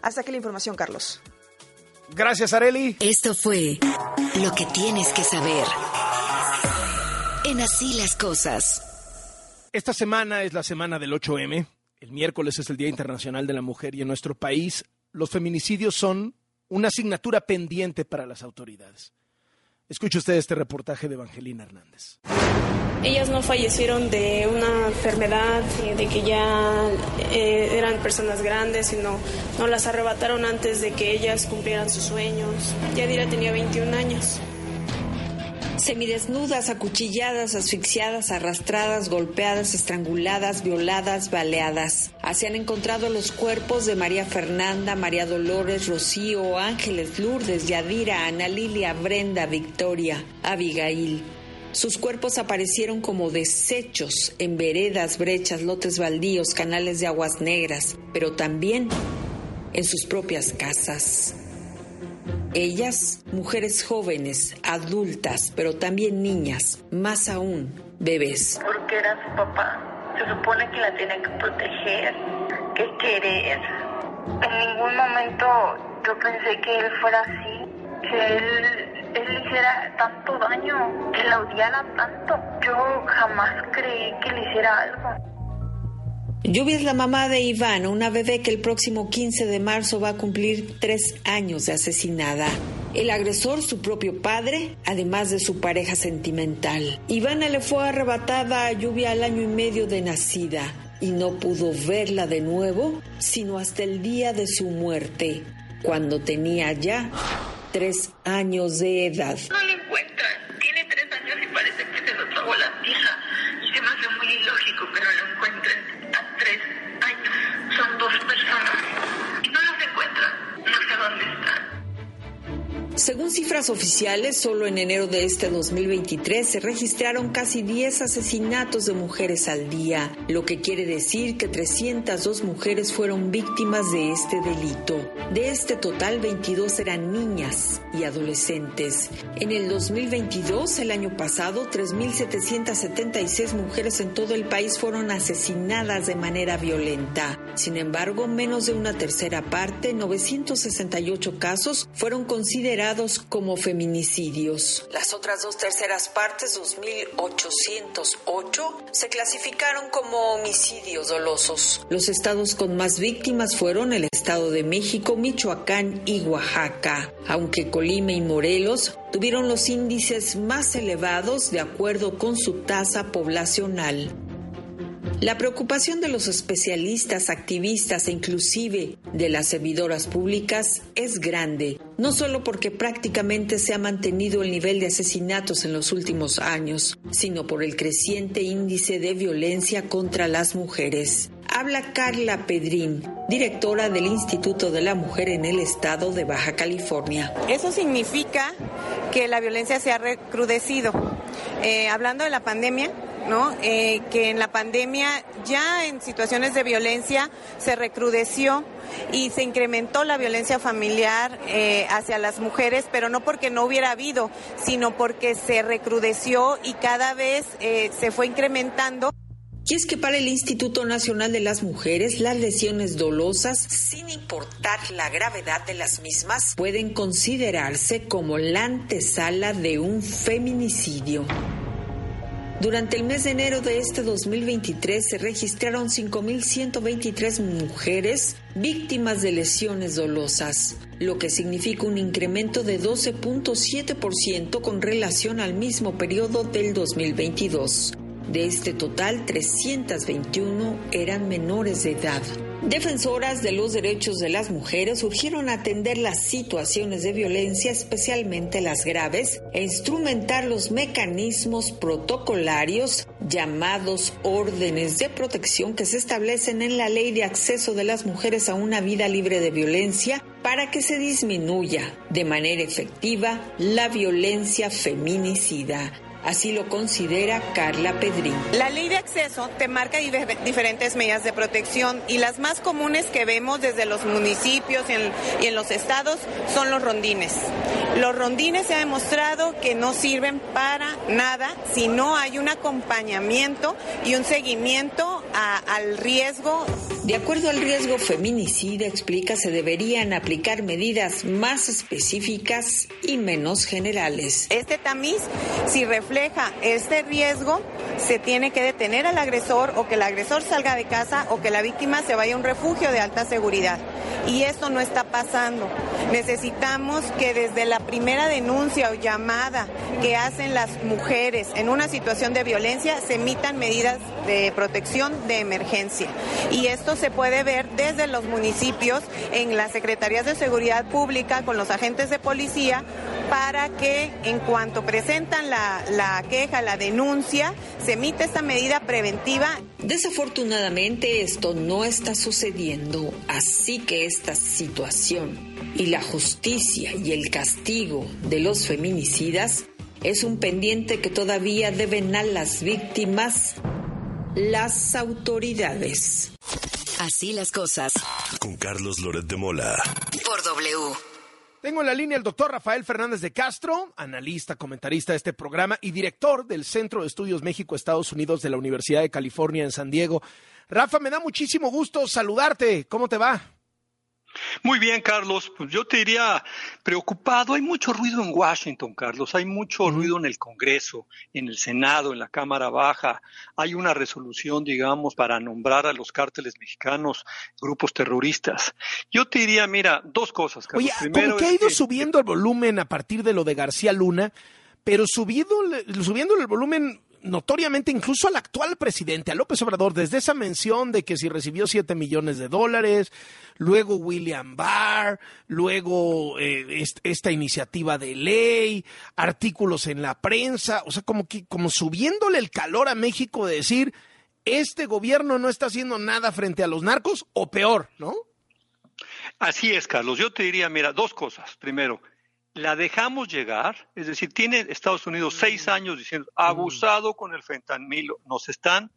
Hasta aquí la información, Carlos. Gracias, Areli. Esto fue lo que tienes que saber. En así las cosas. Esta semana es la semana del 8M. El miércoles es el Día Internacional de la Mujer y en nuestro país los feminicidios son una asignatura pendiente para las autoridades. Escuche usted este reportaje de Evangelina Hernández. Ellas no fallecieron de una enfermedad, de que ya eh, eran personas grandes, sino no las arrebataron antes de que ellas cumplieran sus sueños. Yadira tenía 21 años. Semidesnudas, acuchilladas, asfixiadas, arrastradas, golpeadas, estranguladas, violadas, baleadas. Así han encontrado los cuerpos de María Fernanda, María Dolores, Rocío, Ángeles, Lourdes, Yadira, Ana Lilia, Brenda, Victoria, Abigail. Sus cuerpos aparecieron como desechos en veredas, brechas, lotes baldíos, canales de aguas negras, pero también en sus propias casas. Ellas, mujeres jóvenes, adultas, pero también niñas, más aún, bebés. Porque era su papá. Se supone que la tiene que proteger, que querer. En ningún momento yo pensé que él fuera así, que él, él le hiciera tanto daño, que la odiara tanto. Yo jamás creí que le hiciera algo. Lluvia es la mamá de Ivana, una bebé que el próximo 15 de marzo va a cumplir tres años de asesinada. El agresor, su propio padre, además de su pareja sentimental. Ivana le fue arrebatada a Lluvia al año y medio de nacida y no pudo verla de nuevo sino hasta el día de su muerte, cuando tenía ya tres años de edad. Cifras oficiales, solo en enero de este 2023 se registraron casi 10 asesinatos de mujeres al día, lo que quiere decir que 302 mujeres fueron víctimas de este delito. De este total, 22 eran niñas y adolescentes. En el 2022, el año pasado, 3.776 mujeres en todo el país fueron asesinadas de manera violenta. Sin embargo, menos de una tercera parte, 968 casos, fueron considerados como feminicidios. Las otras dos terceras partes, 2.808, se clasificaron como homicidios dolosos. Los estados con más víctimas fueron el Estado de México, Michoacán y Oaxaca, aunque Colima y Morelos tuvieron los índices más elevados de acuerdo con su tasa poblacional. La preocupación de los especialistas, activistas e inclusive de las servidoras públicas es grande, no solo porque prácticamente se ha mantenido el nivel de asesinatos en los últimos años, sino por el creciente índice de violencia contra las mujeres. Habla Carla Pedrín, directora del Instituto de la Mujer en el estado de Baja California. Eso significa que la violencia se ha recrudecido. Eh, hablando de la pandemia, ¿no? Eh, que en la pandemia ya en situaciones de violencia se recrudeció y se incrementó la violencia familiar eh, hacia las mujeres, pero no porque no hubiera habido, sino porque se recrudeció y cada vez eh, se fue incrementando. Y es que para el Instituto Nacional de las Mujeres, las lesiones dolosas, sin importar la gravedad de las mismas, pueden considerarse como la antesala de un feminicidio. Durante el mes de enero de este 2023 se registraron 5.123 mujeres víctimas de lesiones dolosas, lo que significa un incremento de 12.7% con relación al mismo periodo del 2022. De este total, 321 eran menores de edad. Defensoras de los derechos de las mujeres urgieron atender las situaciones de violencia, especialmente las graves, e instrumentar los mecanismos protocolarios llamados órdenes de protección que se establecen en la Ley de Acceso de las Mujeres a una vida libre de violencia para que se disminuya de manera efectiva la violencia feminicida. Así lo considera Carla Pedrín. La ley de acceso te marca diferentes medidas de protección y las más comunes que vemos desde los municipios y en, y en los estados son los rondines. Los rondines se ha demostrado que no sirven para nada si no hay un acompañamiento y un seguimiento al riesgo. De acuerdo al riesgo feminicida, explica, se deberían aplicar medidas más específicas y menos generales. Este tamiz, si refleja este riesgo, se tiene que detener al agresor o que el agresor salga de casa o que la víctima se vaya a un refugio de alta seguridad. Y esto no está pasando. Necesitamos que desde la primera denuncia o llamada que hacen las mujeres en una situación de violencia se emitan medidas de protección de emergencia. Y esto se puede ver desde los municipios en las secretarías de seguridad pública con los agentes de policía para que en cuanto presentan la, la queja, la denuncia, se emite esta medida preventiva. Desafortunadamente esto no está sucediendo, así que esta situación y la justicia y el castigo de los feminicidas es un pendiente que todavía deben a las víctimas las autoridades. Así las cosas. Con Carlos Loret de Mola. Por W. Tengo en la línea el doctor Rafael Fernández de Castro, analista, comentarista de este programa y director del Centro de Estudios México-Estados Unidos de la Universidad de California en San Diego. Rafa, me da muchísimo gusto saludarte. ¿Cómo te va? Muy bien, Carlos. Pues yo te diría preocupado. Hay mucho ruido en Washington, Carlos. Hay mucho ruido en el Congreso, en el Senado, en la Cámara Baja. Hay una resolución, digamos, para nombrar a los cárteles mexicanos grupos terroristas. Yo te diría, mira, dos cosas, Carlos. Oye, Primero que ha ido subiendo el volumen a partir de lo de García Luna, pero subiendo, subiendo el volumen notoriamente incluso al actual presidente, a López Obrador, desde esa mención de que si recibió 7 millones de dólares, luego William Barr, luego eh, esta iniciativa de ley, artículos en la prensa, o sea, como que como subiéndole el calor a México de decir, este gobierno no está haciendo nada frente a los narcos o peor, ¿no? Así es, Carlos. Yo te diría, mira, dos cosas. Primero, la dejamos llegar, es decir, tiene Estados Unidos seis mm. años diciendo abusado con el fentanilo, nos están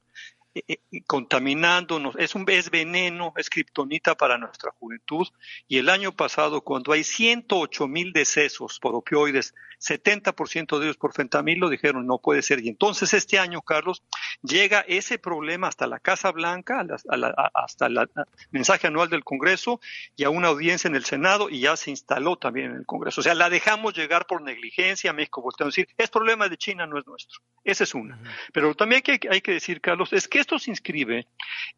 eh, eh, contaminándonos, es un es veneno, es kriptonita para nuestra juventud. Y el año pasado, cuando hay 108 mil decesos por opioides, 70% de ellos por fentanilo, dijeron no puede ser. Y entonces este año, Carlos, llega ese problema hasta la Casa Blanca, hasta el mensaje anual del Congreso y a una audiencia en el Senado y ya se instaló también en el Congreso. O sea, la dejamos llegar por negligencia, México volteando a decir, es problema de China, no es nuestro. Esa es una. Pero también hay que, hay que decir, Carlos, es que esto se inscribe,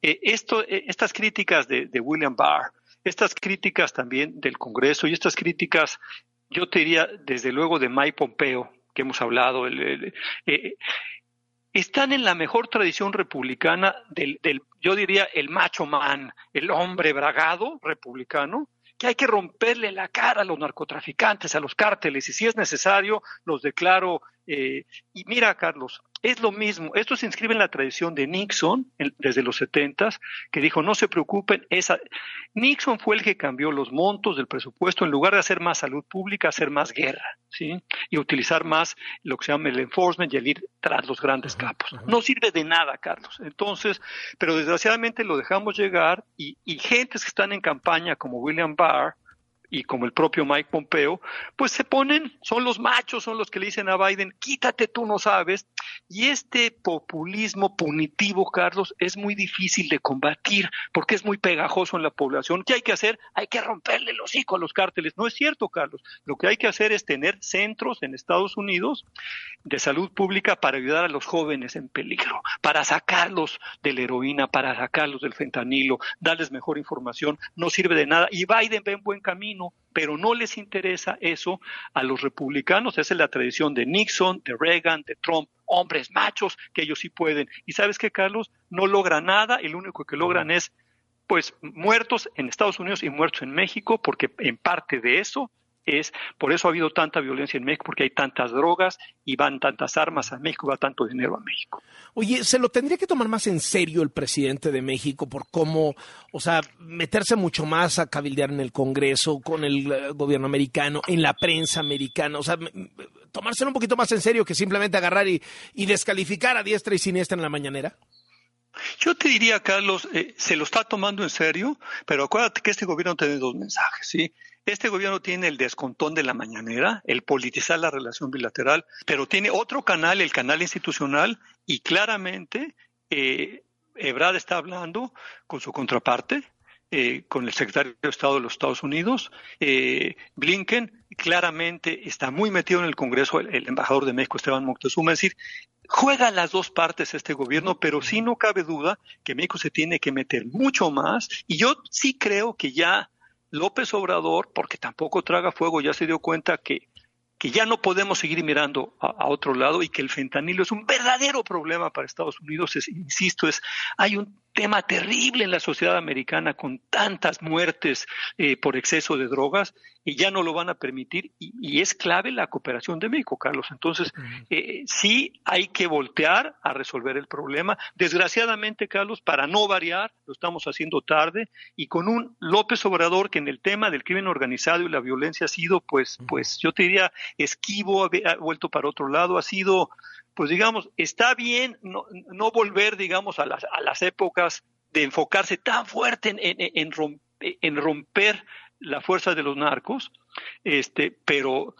eh, esto, eh, estas críticas de, William Barr, estas críticas también del Congreso y estas críticas, yo te diría, desde luego de Mike Pompeo, que hemos hablado, eh, están en la mejor tradición republicana del, del, yo diría, el macho man, el hombre bragado republicano, que hay que romperle la cara a los narcotraficantes, a los cárteles, y si es necesario, los declaro. y mira, Carlos, es lo mismo, esto se inscribe en la tradición de Nixon desde los setentas, que dijo no se preocupen, esa Nixon fue el que cambió los montos del presupuesto en lugar de hacer más salud pública, hacer más guerra, ¿sí? Y utilizar más lo que se llama el enforcement y el ir tras los grandes capos. No sirve de nada, Carlos. Entonces, pero desgraciadamente lo dejamos llegar y, y gentes que están en campaña como William Barr, y como el propio Mike Pompeo, pues se ponen, son los machos, son los que le dicen a Biden, quítate, tú no sabes. Y este populismo punitivo, Carlos, es muy difícil de combatir porque es muy pegajoso en la población. ¿Qué hay que hacer? Hay que romperle los hocico a los cárteles. No es cierto, Carlos. Lo que hay que hacer es tener centros en Estados Unidos de salud pública para ayudar a los jóvenes en peligro, para sacarlos de la heroína, para sacarlos del fentanilo, darles mejor información. No sirve de nada. Y Biden va en buen camino pero no les interesa eso a los republicanos. Esa es la tradición de Nixon, de Reagan, de Trump, hombres machos que ellos sí pueden. Y sabes que Carlos no logra nada, el único que logran es pues muertos en Estados Unidos y muertos en México, porque en parte de eso es, por eso ha habido tanta violencia en México, porque hay tantas drogas y van tantas armas a México, va tanto dinero a México. Oye, ¿se lo tendría que tomar más en serio el presidente de México por cómo, o sea, meterse mucho más a cabildear en el Congreso, con el eh, gobierno americano, en la prensa americana? O sea, tomárselo un poquito más en serio que simplemente agarrar y, descalificar a diestra y siniestra en la mañanera. Yo te diría, Carlos, eh, se lo está tomando en serio, pero acuérdate que este gobierno tiene dos mensajes, ¿sí? Este gobierno tiene el descontón de la mañanera, el politizar la relación bilateral, pero tiene otro canal, el canal institucional, y claramente eh, Ebrard está hablando con su contraparte, eh, con el secretario de Estado de los Estados Unidos. Eh, Blinken claramente está muy metido en el Congreso, el, embajador de México, Esteban Moctezuma, es decir, juega las dos partes este gobierno, pero sí no cabe duda que México se tiene que meter mucho más y yo sí creo que ya López Obrador, porque tampoco traga fuego, ya se dio cuenta que que ya no podemos seguir mirando a, otro lado y que el fentanilo es un verdadero problema para Estados Unidos. insisto, es hay un tema terrible en la sociedad americana con tantas muertes eh, por exceso de drogas y ya no lo van a permitir y, es clave la cooperación de México, Carlos. Entonces, eh, sí hay que voltear a resolver el problema. Desgraciadamente, Carlos, para no variar, lo estamos haciendo tarde y con un López Obrador que en el tema del crimen organizado y la violencia ha sido, pues, pues yo te diría, esquivo, ha vuelto para otro lado, ha sido pues digamos, está bien no, no volver, digamos, a las, a las épocas de enfocarse tan fuerte en, en, en, romper la fuerza de los narcos, este, pero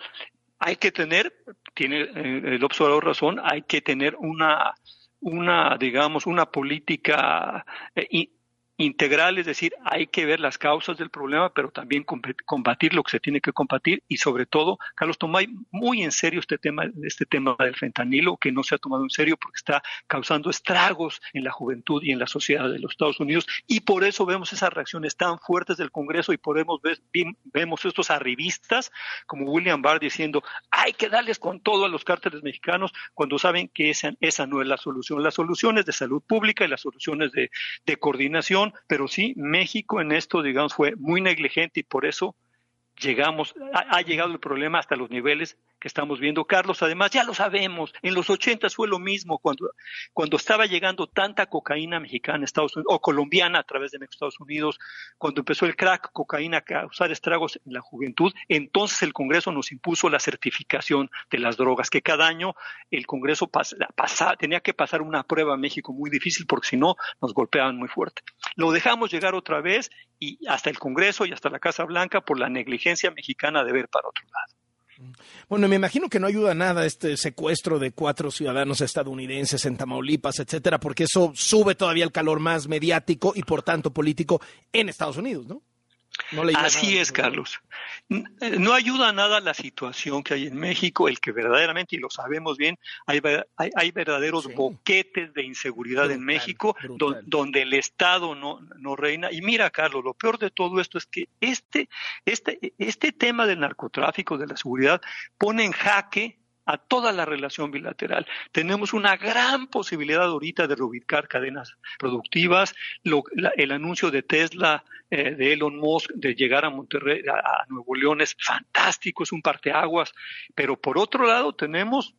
hay que tener, tiene eh, el observador razón, hay que tener una, una digamos, una política eh, integral, es decir, hay que ver las causas del problema, pero también combatir lo que se tiene que combatir y sobre todo, Carlos toma muy en serio este tema, este tema del fentanilo, que no se ha tomado en serio porque está causando estragos en la juventud y en la sociedad de los Estados Unidos y por eso vemos esas reacciones tan fuertes del Congreso y podemos ver, vemos estos arribistas como William Barr diciendo hay que darles con todo a los cárteles mexicanos cuando saben que esa, esa no es la solución. La solución es de salud pública y las soluciones de, de coordinación pero sí, México en esto, digamos, fue muy negligente y por eso llegamos, ha, llegado el problema hasta los niveles que estamos viendo. Carlos, además, ya lo sabemos, en los 80 fue lo mismo, cuando, cuando estaba llegando tanta cocaína mexicana Estados Unidos, o colombiana a través de Estados Unidos, cuando empezó el crack cocaína a causar estragos en la juventud, entonces el Congreso nos impuso la certificación de las drogas, que cada año el Congreso tenía que pasar una prueba a México muy difícil, porque si no, nos golpeaban muy fuerte. Lo dejamos llegar otra vez y hasta el Congreso y hasta la Casa Blanca por la negligencia mexicana de ver para otro lado. Bueno, me imagino que no ayuda nada este secuestro de cuatro ciudadanos estadounidenses en Tamaulipas, etcétera, porque eso sube todavía el calor más mediático y por tanto político en Estados Unidos, ¿no? Así es, Carlos. Eh, no ayuda nada la situación que hay en México, el que verdaderamente, y lo sabemos bien, hay, hay, verdaderos boquetes de inseguridad en México donde el Estado no, no reina. Y mira, Carlos, lo peor de todo esto es que este, este, este tema del narcotráfico, de la seguridad, pone en jaque a toda la relación bilateral. Tenemos una gran posibilidad ahorita de reubicar cadenas productivas. el anuncio de Tesla, eh, de Elon Musk, de llegar a Monterrey, a, Nuevo León es fantástico, es un parteaguas. Pero por otro lado tenemos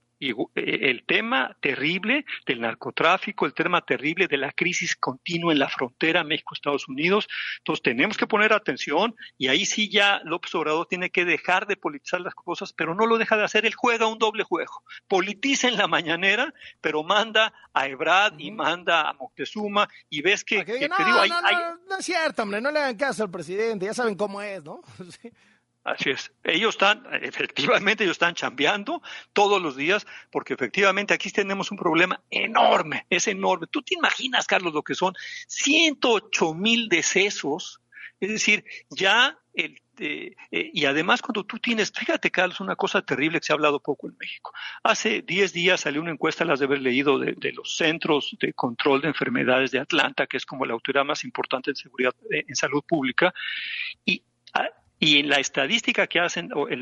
el tema terrible del narcotráfico, el tema terrible de la crisis continua en la frontera México-Estados Unidos. Entonces tenemos que poner atención y ahí sí ya López Obrador tiene que dejar de politizar las cosas, pero no lo deja de hacer. Él juega un doble juego. Politiza en la mañanera, pero manda a Ebrad y manda a Moctezuma y ves que... no, no, no, no es cierto, hombre, no le hagan caso al presidente, ya saben cómo es, ¿no? Así es. Ellos están, efectivamente, ellos están chambeando todos los días, porque efectivamente aquí tenemos un problema enorme, es enorme. Tú te imaginas, Carlos, lo que son 108 mil decesos, es decir, ya el, eh, eh, y además cuando tú tienes, fíjate Carlos, una cosa terrible que se ha hablado poco en México. Hace 10 días salió una encuesta, las de haber leído, de, de, los Centros de Control de Enfermedades de Atlanta, que es como la autoridad más importante en seguridad, eh, en salud pública, y ah, y en la estadística que hacen, o en,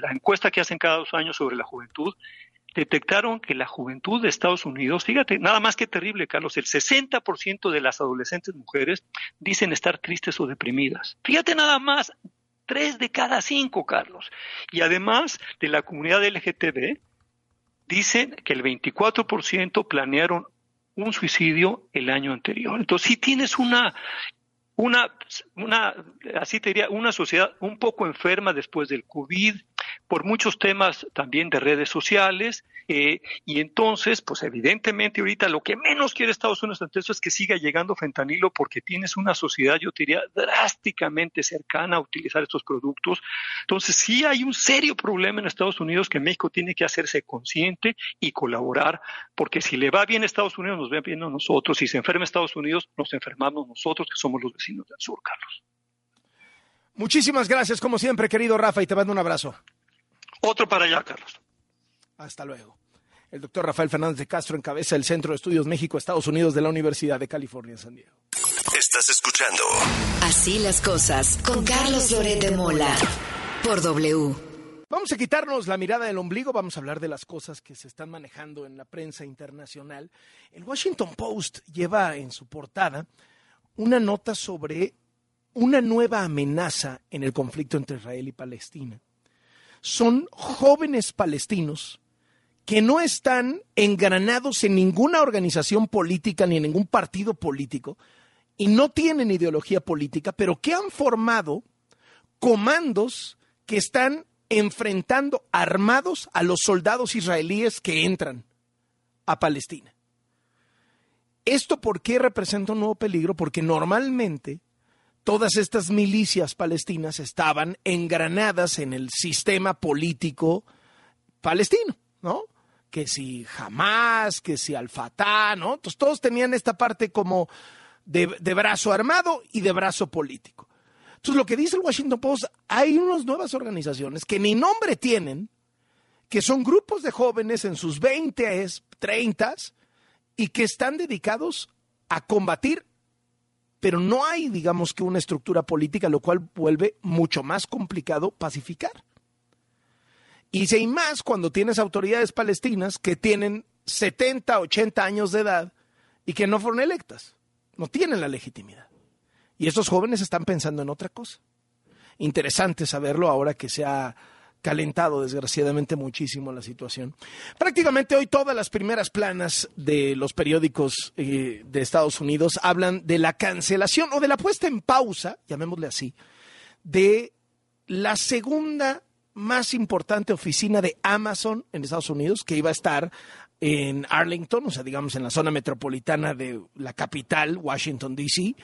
la encuesta que hacen cada dos años sobre la juventud, detectaron que la juventud de Estados Unidos, fíjate, nada más que terrible, Carlos, el 60% de las adolescentes mujeres dicen estar tristes o deprimidas. Fíjate nada más, tres de cada cinco, Carlos. Y además de la comunidad LGTB, dicen que el 24% planearon un suicidio el año anterior. Entonces, si tienes una una, una, así te diría, una sociedad un poco enferma después del COVID, por muchos temas también de redes sociales, eh, y entonces, pues evidentemente ahorita lo que menos quiere Estados Unidos ante eso es que siga llegando fentanilo porque tienes una sociedad, yo diría, drásticamente cercana a utilizar estos productos. Entonces, sí hay un serio problema en Estados Unidos que México tiene que hacerse consciente y colaborar, porque si le va bien a Estados Unidos, nos va bien a nosotros. Si se enferma Estados Unidos, nos enfermamos nosotros, que somos los vecinos del sur, Carlos. Muchísimas gracias, como siempre, querido Rafa, y te mando un abrazo. Otro para allá, Carlos. Hasta luego. El doctor Rafael Fernández de Castro encabeza el Centro de Estudios México-Estados Unidos de la Universidad de California en San Diego. Estás escuchando Así las cosas con Carlos Loret de Mola por W. Vamos a quitarnos la mirada del ombligo, vamos a hablar de las cosas que se están manejando en la prensa internacional. El Washington Post lleva en su portada una nota sobre una nueva amenaza en el conflicto entre Israel y Palestina. Son jóvenes palestinos que no están engranados en ninguna organización política ni en ningún partido político y no tienen ideología política, pero que han formado comandos que están enfrentando armados a los soldados israelíes que entran a Palestina. ¿Esto por qué representa un nuevo peligro? Porque normalmente todas estas milicias palestinas estaban engranadas en el sistema político palestino, ¿no? que si jamás, que si al Fatah, ¿no? Entonces todos tenían esta parte como de, de, brazo armado y de brazo político. Entonces lo que dice el Washington Post, hay unas nuevas organizaciones que ni nombre tienen, que son grupos de jóvenes en sus 20, 30 y que están dedicados a combatir, pero no hay, digamos que una estructura política, lo cual vuelve mucho más complicado pacificar. Y si hay más cuando tienes autoridades palestinas que tienen 70, 80 años de edad y que no fueron electas, no tienen la legitimidad. Y estos jóvenes están pensando en otra cosa. Interesante saberlo ahora que se ha calentado desgraciadamente muchísimo la situación. Prácticamente hoy todas las primeras planas de los periódicos eh, de Estados Unidos hablan de la cancelación o de la puesta en pausa, llamémosle así, de la segunda más importante oficina de Amazon en Estados Unidos, que iba a estar en Arlington, o sea, digamos en la zona metropolitana de la capital, Washington, D.C.,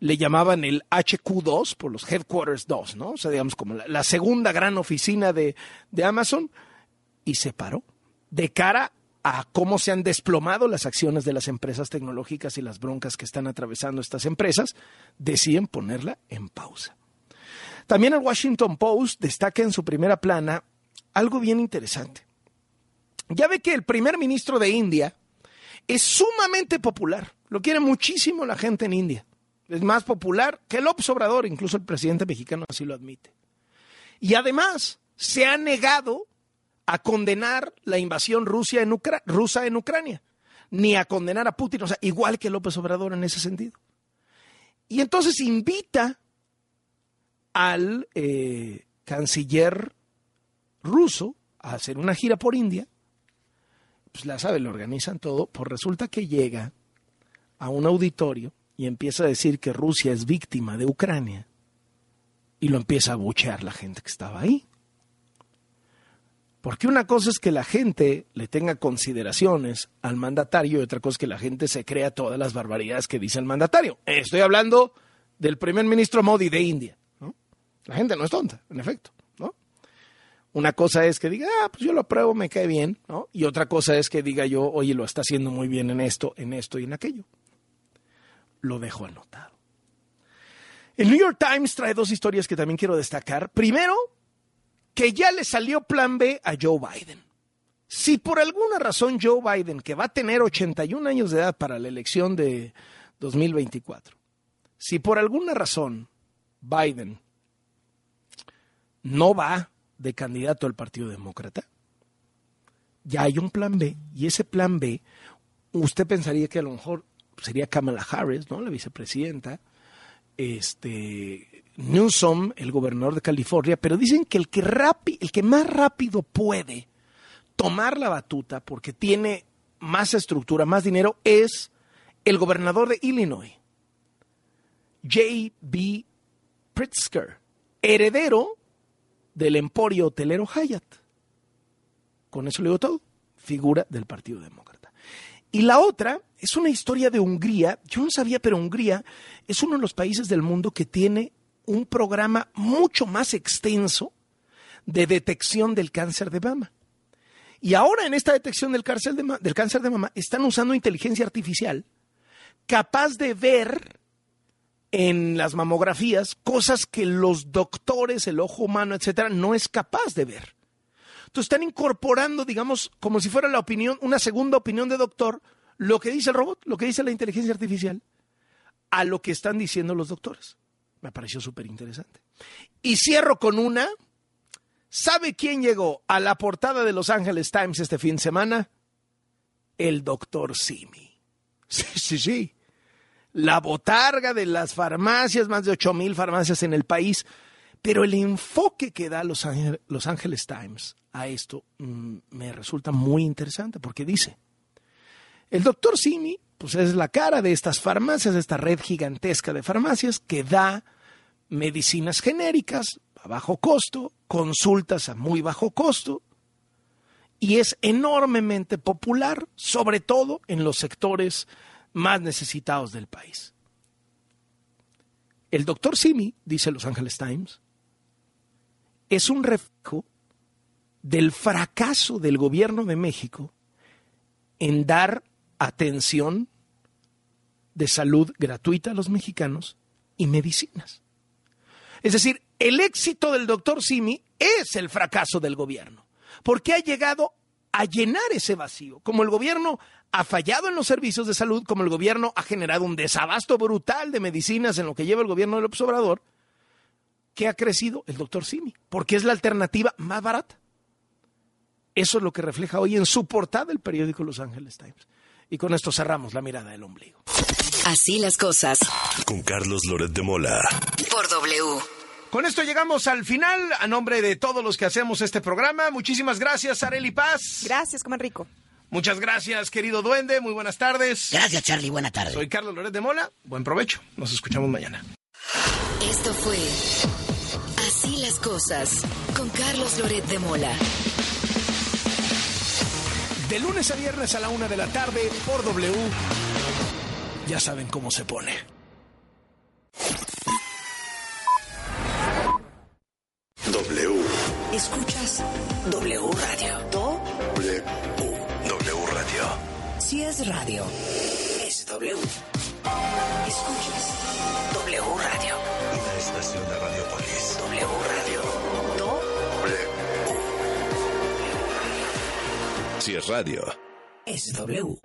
le llamaban el HQ2 por los Headquarters 2, ¿no? O sea, digamos como la, segunda gran oficina de, de, Amazon, y se paró de cara a cómo se han desplomado las acciones de las empresas tecnológicas y las broncas que están atravesando estas empresas, deciden ponerla en pausa. También el Washington Post destaca en su primera plana algo bien interesante. Ya ve que el primer ministro de India es sumamente popular. Lo quiere muchísimo la gente en India. Es más popular que el Obrador, incluso el presidente mexicano así lo admite. Y además se ha negado a condenar la invasión rusa en Ucrania, ni a condenar a Putin, o sea, igual que López Obrador en ese sentido. Y entonces invita al eh, canciller ruso a hacer una gira por India, pues la sabe, lo organizan todo, pues resulta que llega a un auditorio y empieza a decir que Rusia es víctima de Ucrania y lo empieza a buchear la gente que estaba ahí. Porque una cosa es que la gente le tenga consideraciones al mandatario y otra cosa es que la gente se crea todas las barbaridades que dice el mandatario. Estoy hablando del primer ministro Modi de India. La gente no es tonta, en efecto, ¿no? Una cosa es que diga, ah, pues yo lo apruebo, me cae bien, ¿no? Y otra cosa es que diga yo, oye, lo está haciendo muy bien en esto, en esto y en aquello. Lo dejo anotado. El New York Times trae dos historias que también quiero destacar. Primero, que ya le salió plan B a Joe Biden. Si por alguna razón Joe Biden, que va a tener 81 años de edad para la elección de 2024, si por alguna razón Biden no va de candidato al Partido Demócrata, ya hay un plan B y ese plan B, usted pensaría que a lo mejor sería Kamala Harris, ¿no? La vicepresidenta, este Newsom, el gobernador de California, pero dicen que el que el que más rápido puede tomar la batuta porque tiene más estructura, más dinero es el gobernador de Illinois, J.B. Pritzker, heredero del emporio hotelero Hyatt. Con eso le digo todo. Figura del Partido Demócrata. Y la otra es una historia de Hungría. Yo no sabía, pero Hungría es uno de los países del mundo que tiene un programa mucho más extenso de detección del cáncer de mama. Y ahora en esta detección del cáncer de, del cáncer de mama están usando inteligencia artificial capaz de ver en las mamografías cosas que los doctores, el ojo humano, etcétera, no es capaz de ver. Entonces están incorporando, digamos, como si fuera la opinión, una segunda opinión de doctor, lo que dice el robot, lo que dice la inteligencia artificial, a lo que están diciendo los doctores. Me pareció súper interesante. Y cierro con una. ¿Sabe quién llegó a la portada de Los Angeles Times este fin de semana? El doctor Simi. Sí, sí, sí. La botarga de las farmacias, más de ocho mil farmacias en el país. Pero el enfoque que da Los Angeles Times a esto mm, me resulta muy interesante porque dice, el doctor Simi pues es la cara de estas farmacias, de esta red gigantesca de farmacias que da medicinas genéricas a bajo costo, consultas a muy bajo costo, y es enormemente popular, sobre todo en los sectores más necesitados del país. El doctor Simi, dice Los Angeles Times, es un reflejo del fracaso del gobierno de México en dar atención de salud gratuita a los mexicanos y medicinas. Es decir, el éxito del doctor Simi es el fracaso del gobierno, porque ha llegado a llenar ese vacío. Como el gobierno ha fallado en los servicios de salud, como el gobierno ha generado un desabasto brutal de medicinas en lo que lleva el gobierno del Obrador, ¿qué ha crecido? El doctor Simi, porque es la alternativa más barata. Eso es lo que refleja hoy en su portada el periódico Los Angeles Times. Y con esto cerramos la mirada del ombligo. Así las cosas. Con Carlos Loret de Mola. Por W. Con esto llegamos al final. A nombre de todos los que hacemos este programa, muchísimas gracias, Areli Paz. Gracias, coman rico. Muchas gracias, querido duende. Muy buenas tardes. Gracias, Charlie. Buena tarde. Soy Carlos Loret de Mola. Buen provecho. Nos escuchamos mañana. Esto fue Así las cosas con Carlos Loret de Mola. De lunes a viernes a la una de la tarde por W. Ya saben cómo se pone. W. Escuchas W Radio. Do W. W Radio. Si es radio, es W. Escuchas W Radio. Una estación de Radiopolis. W Radio. Es radio. es W.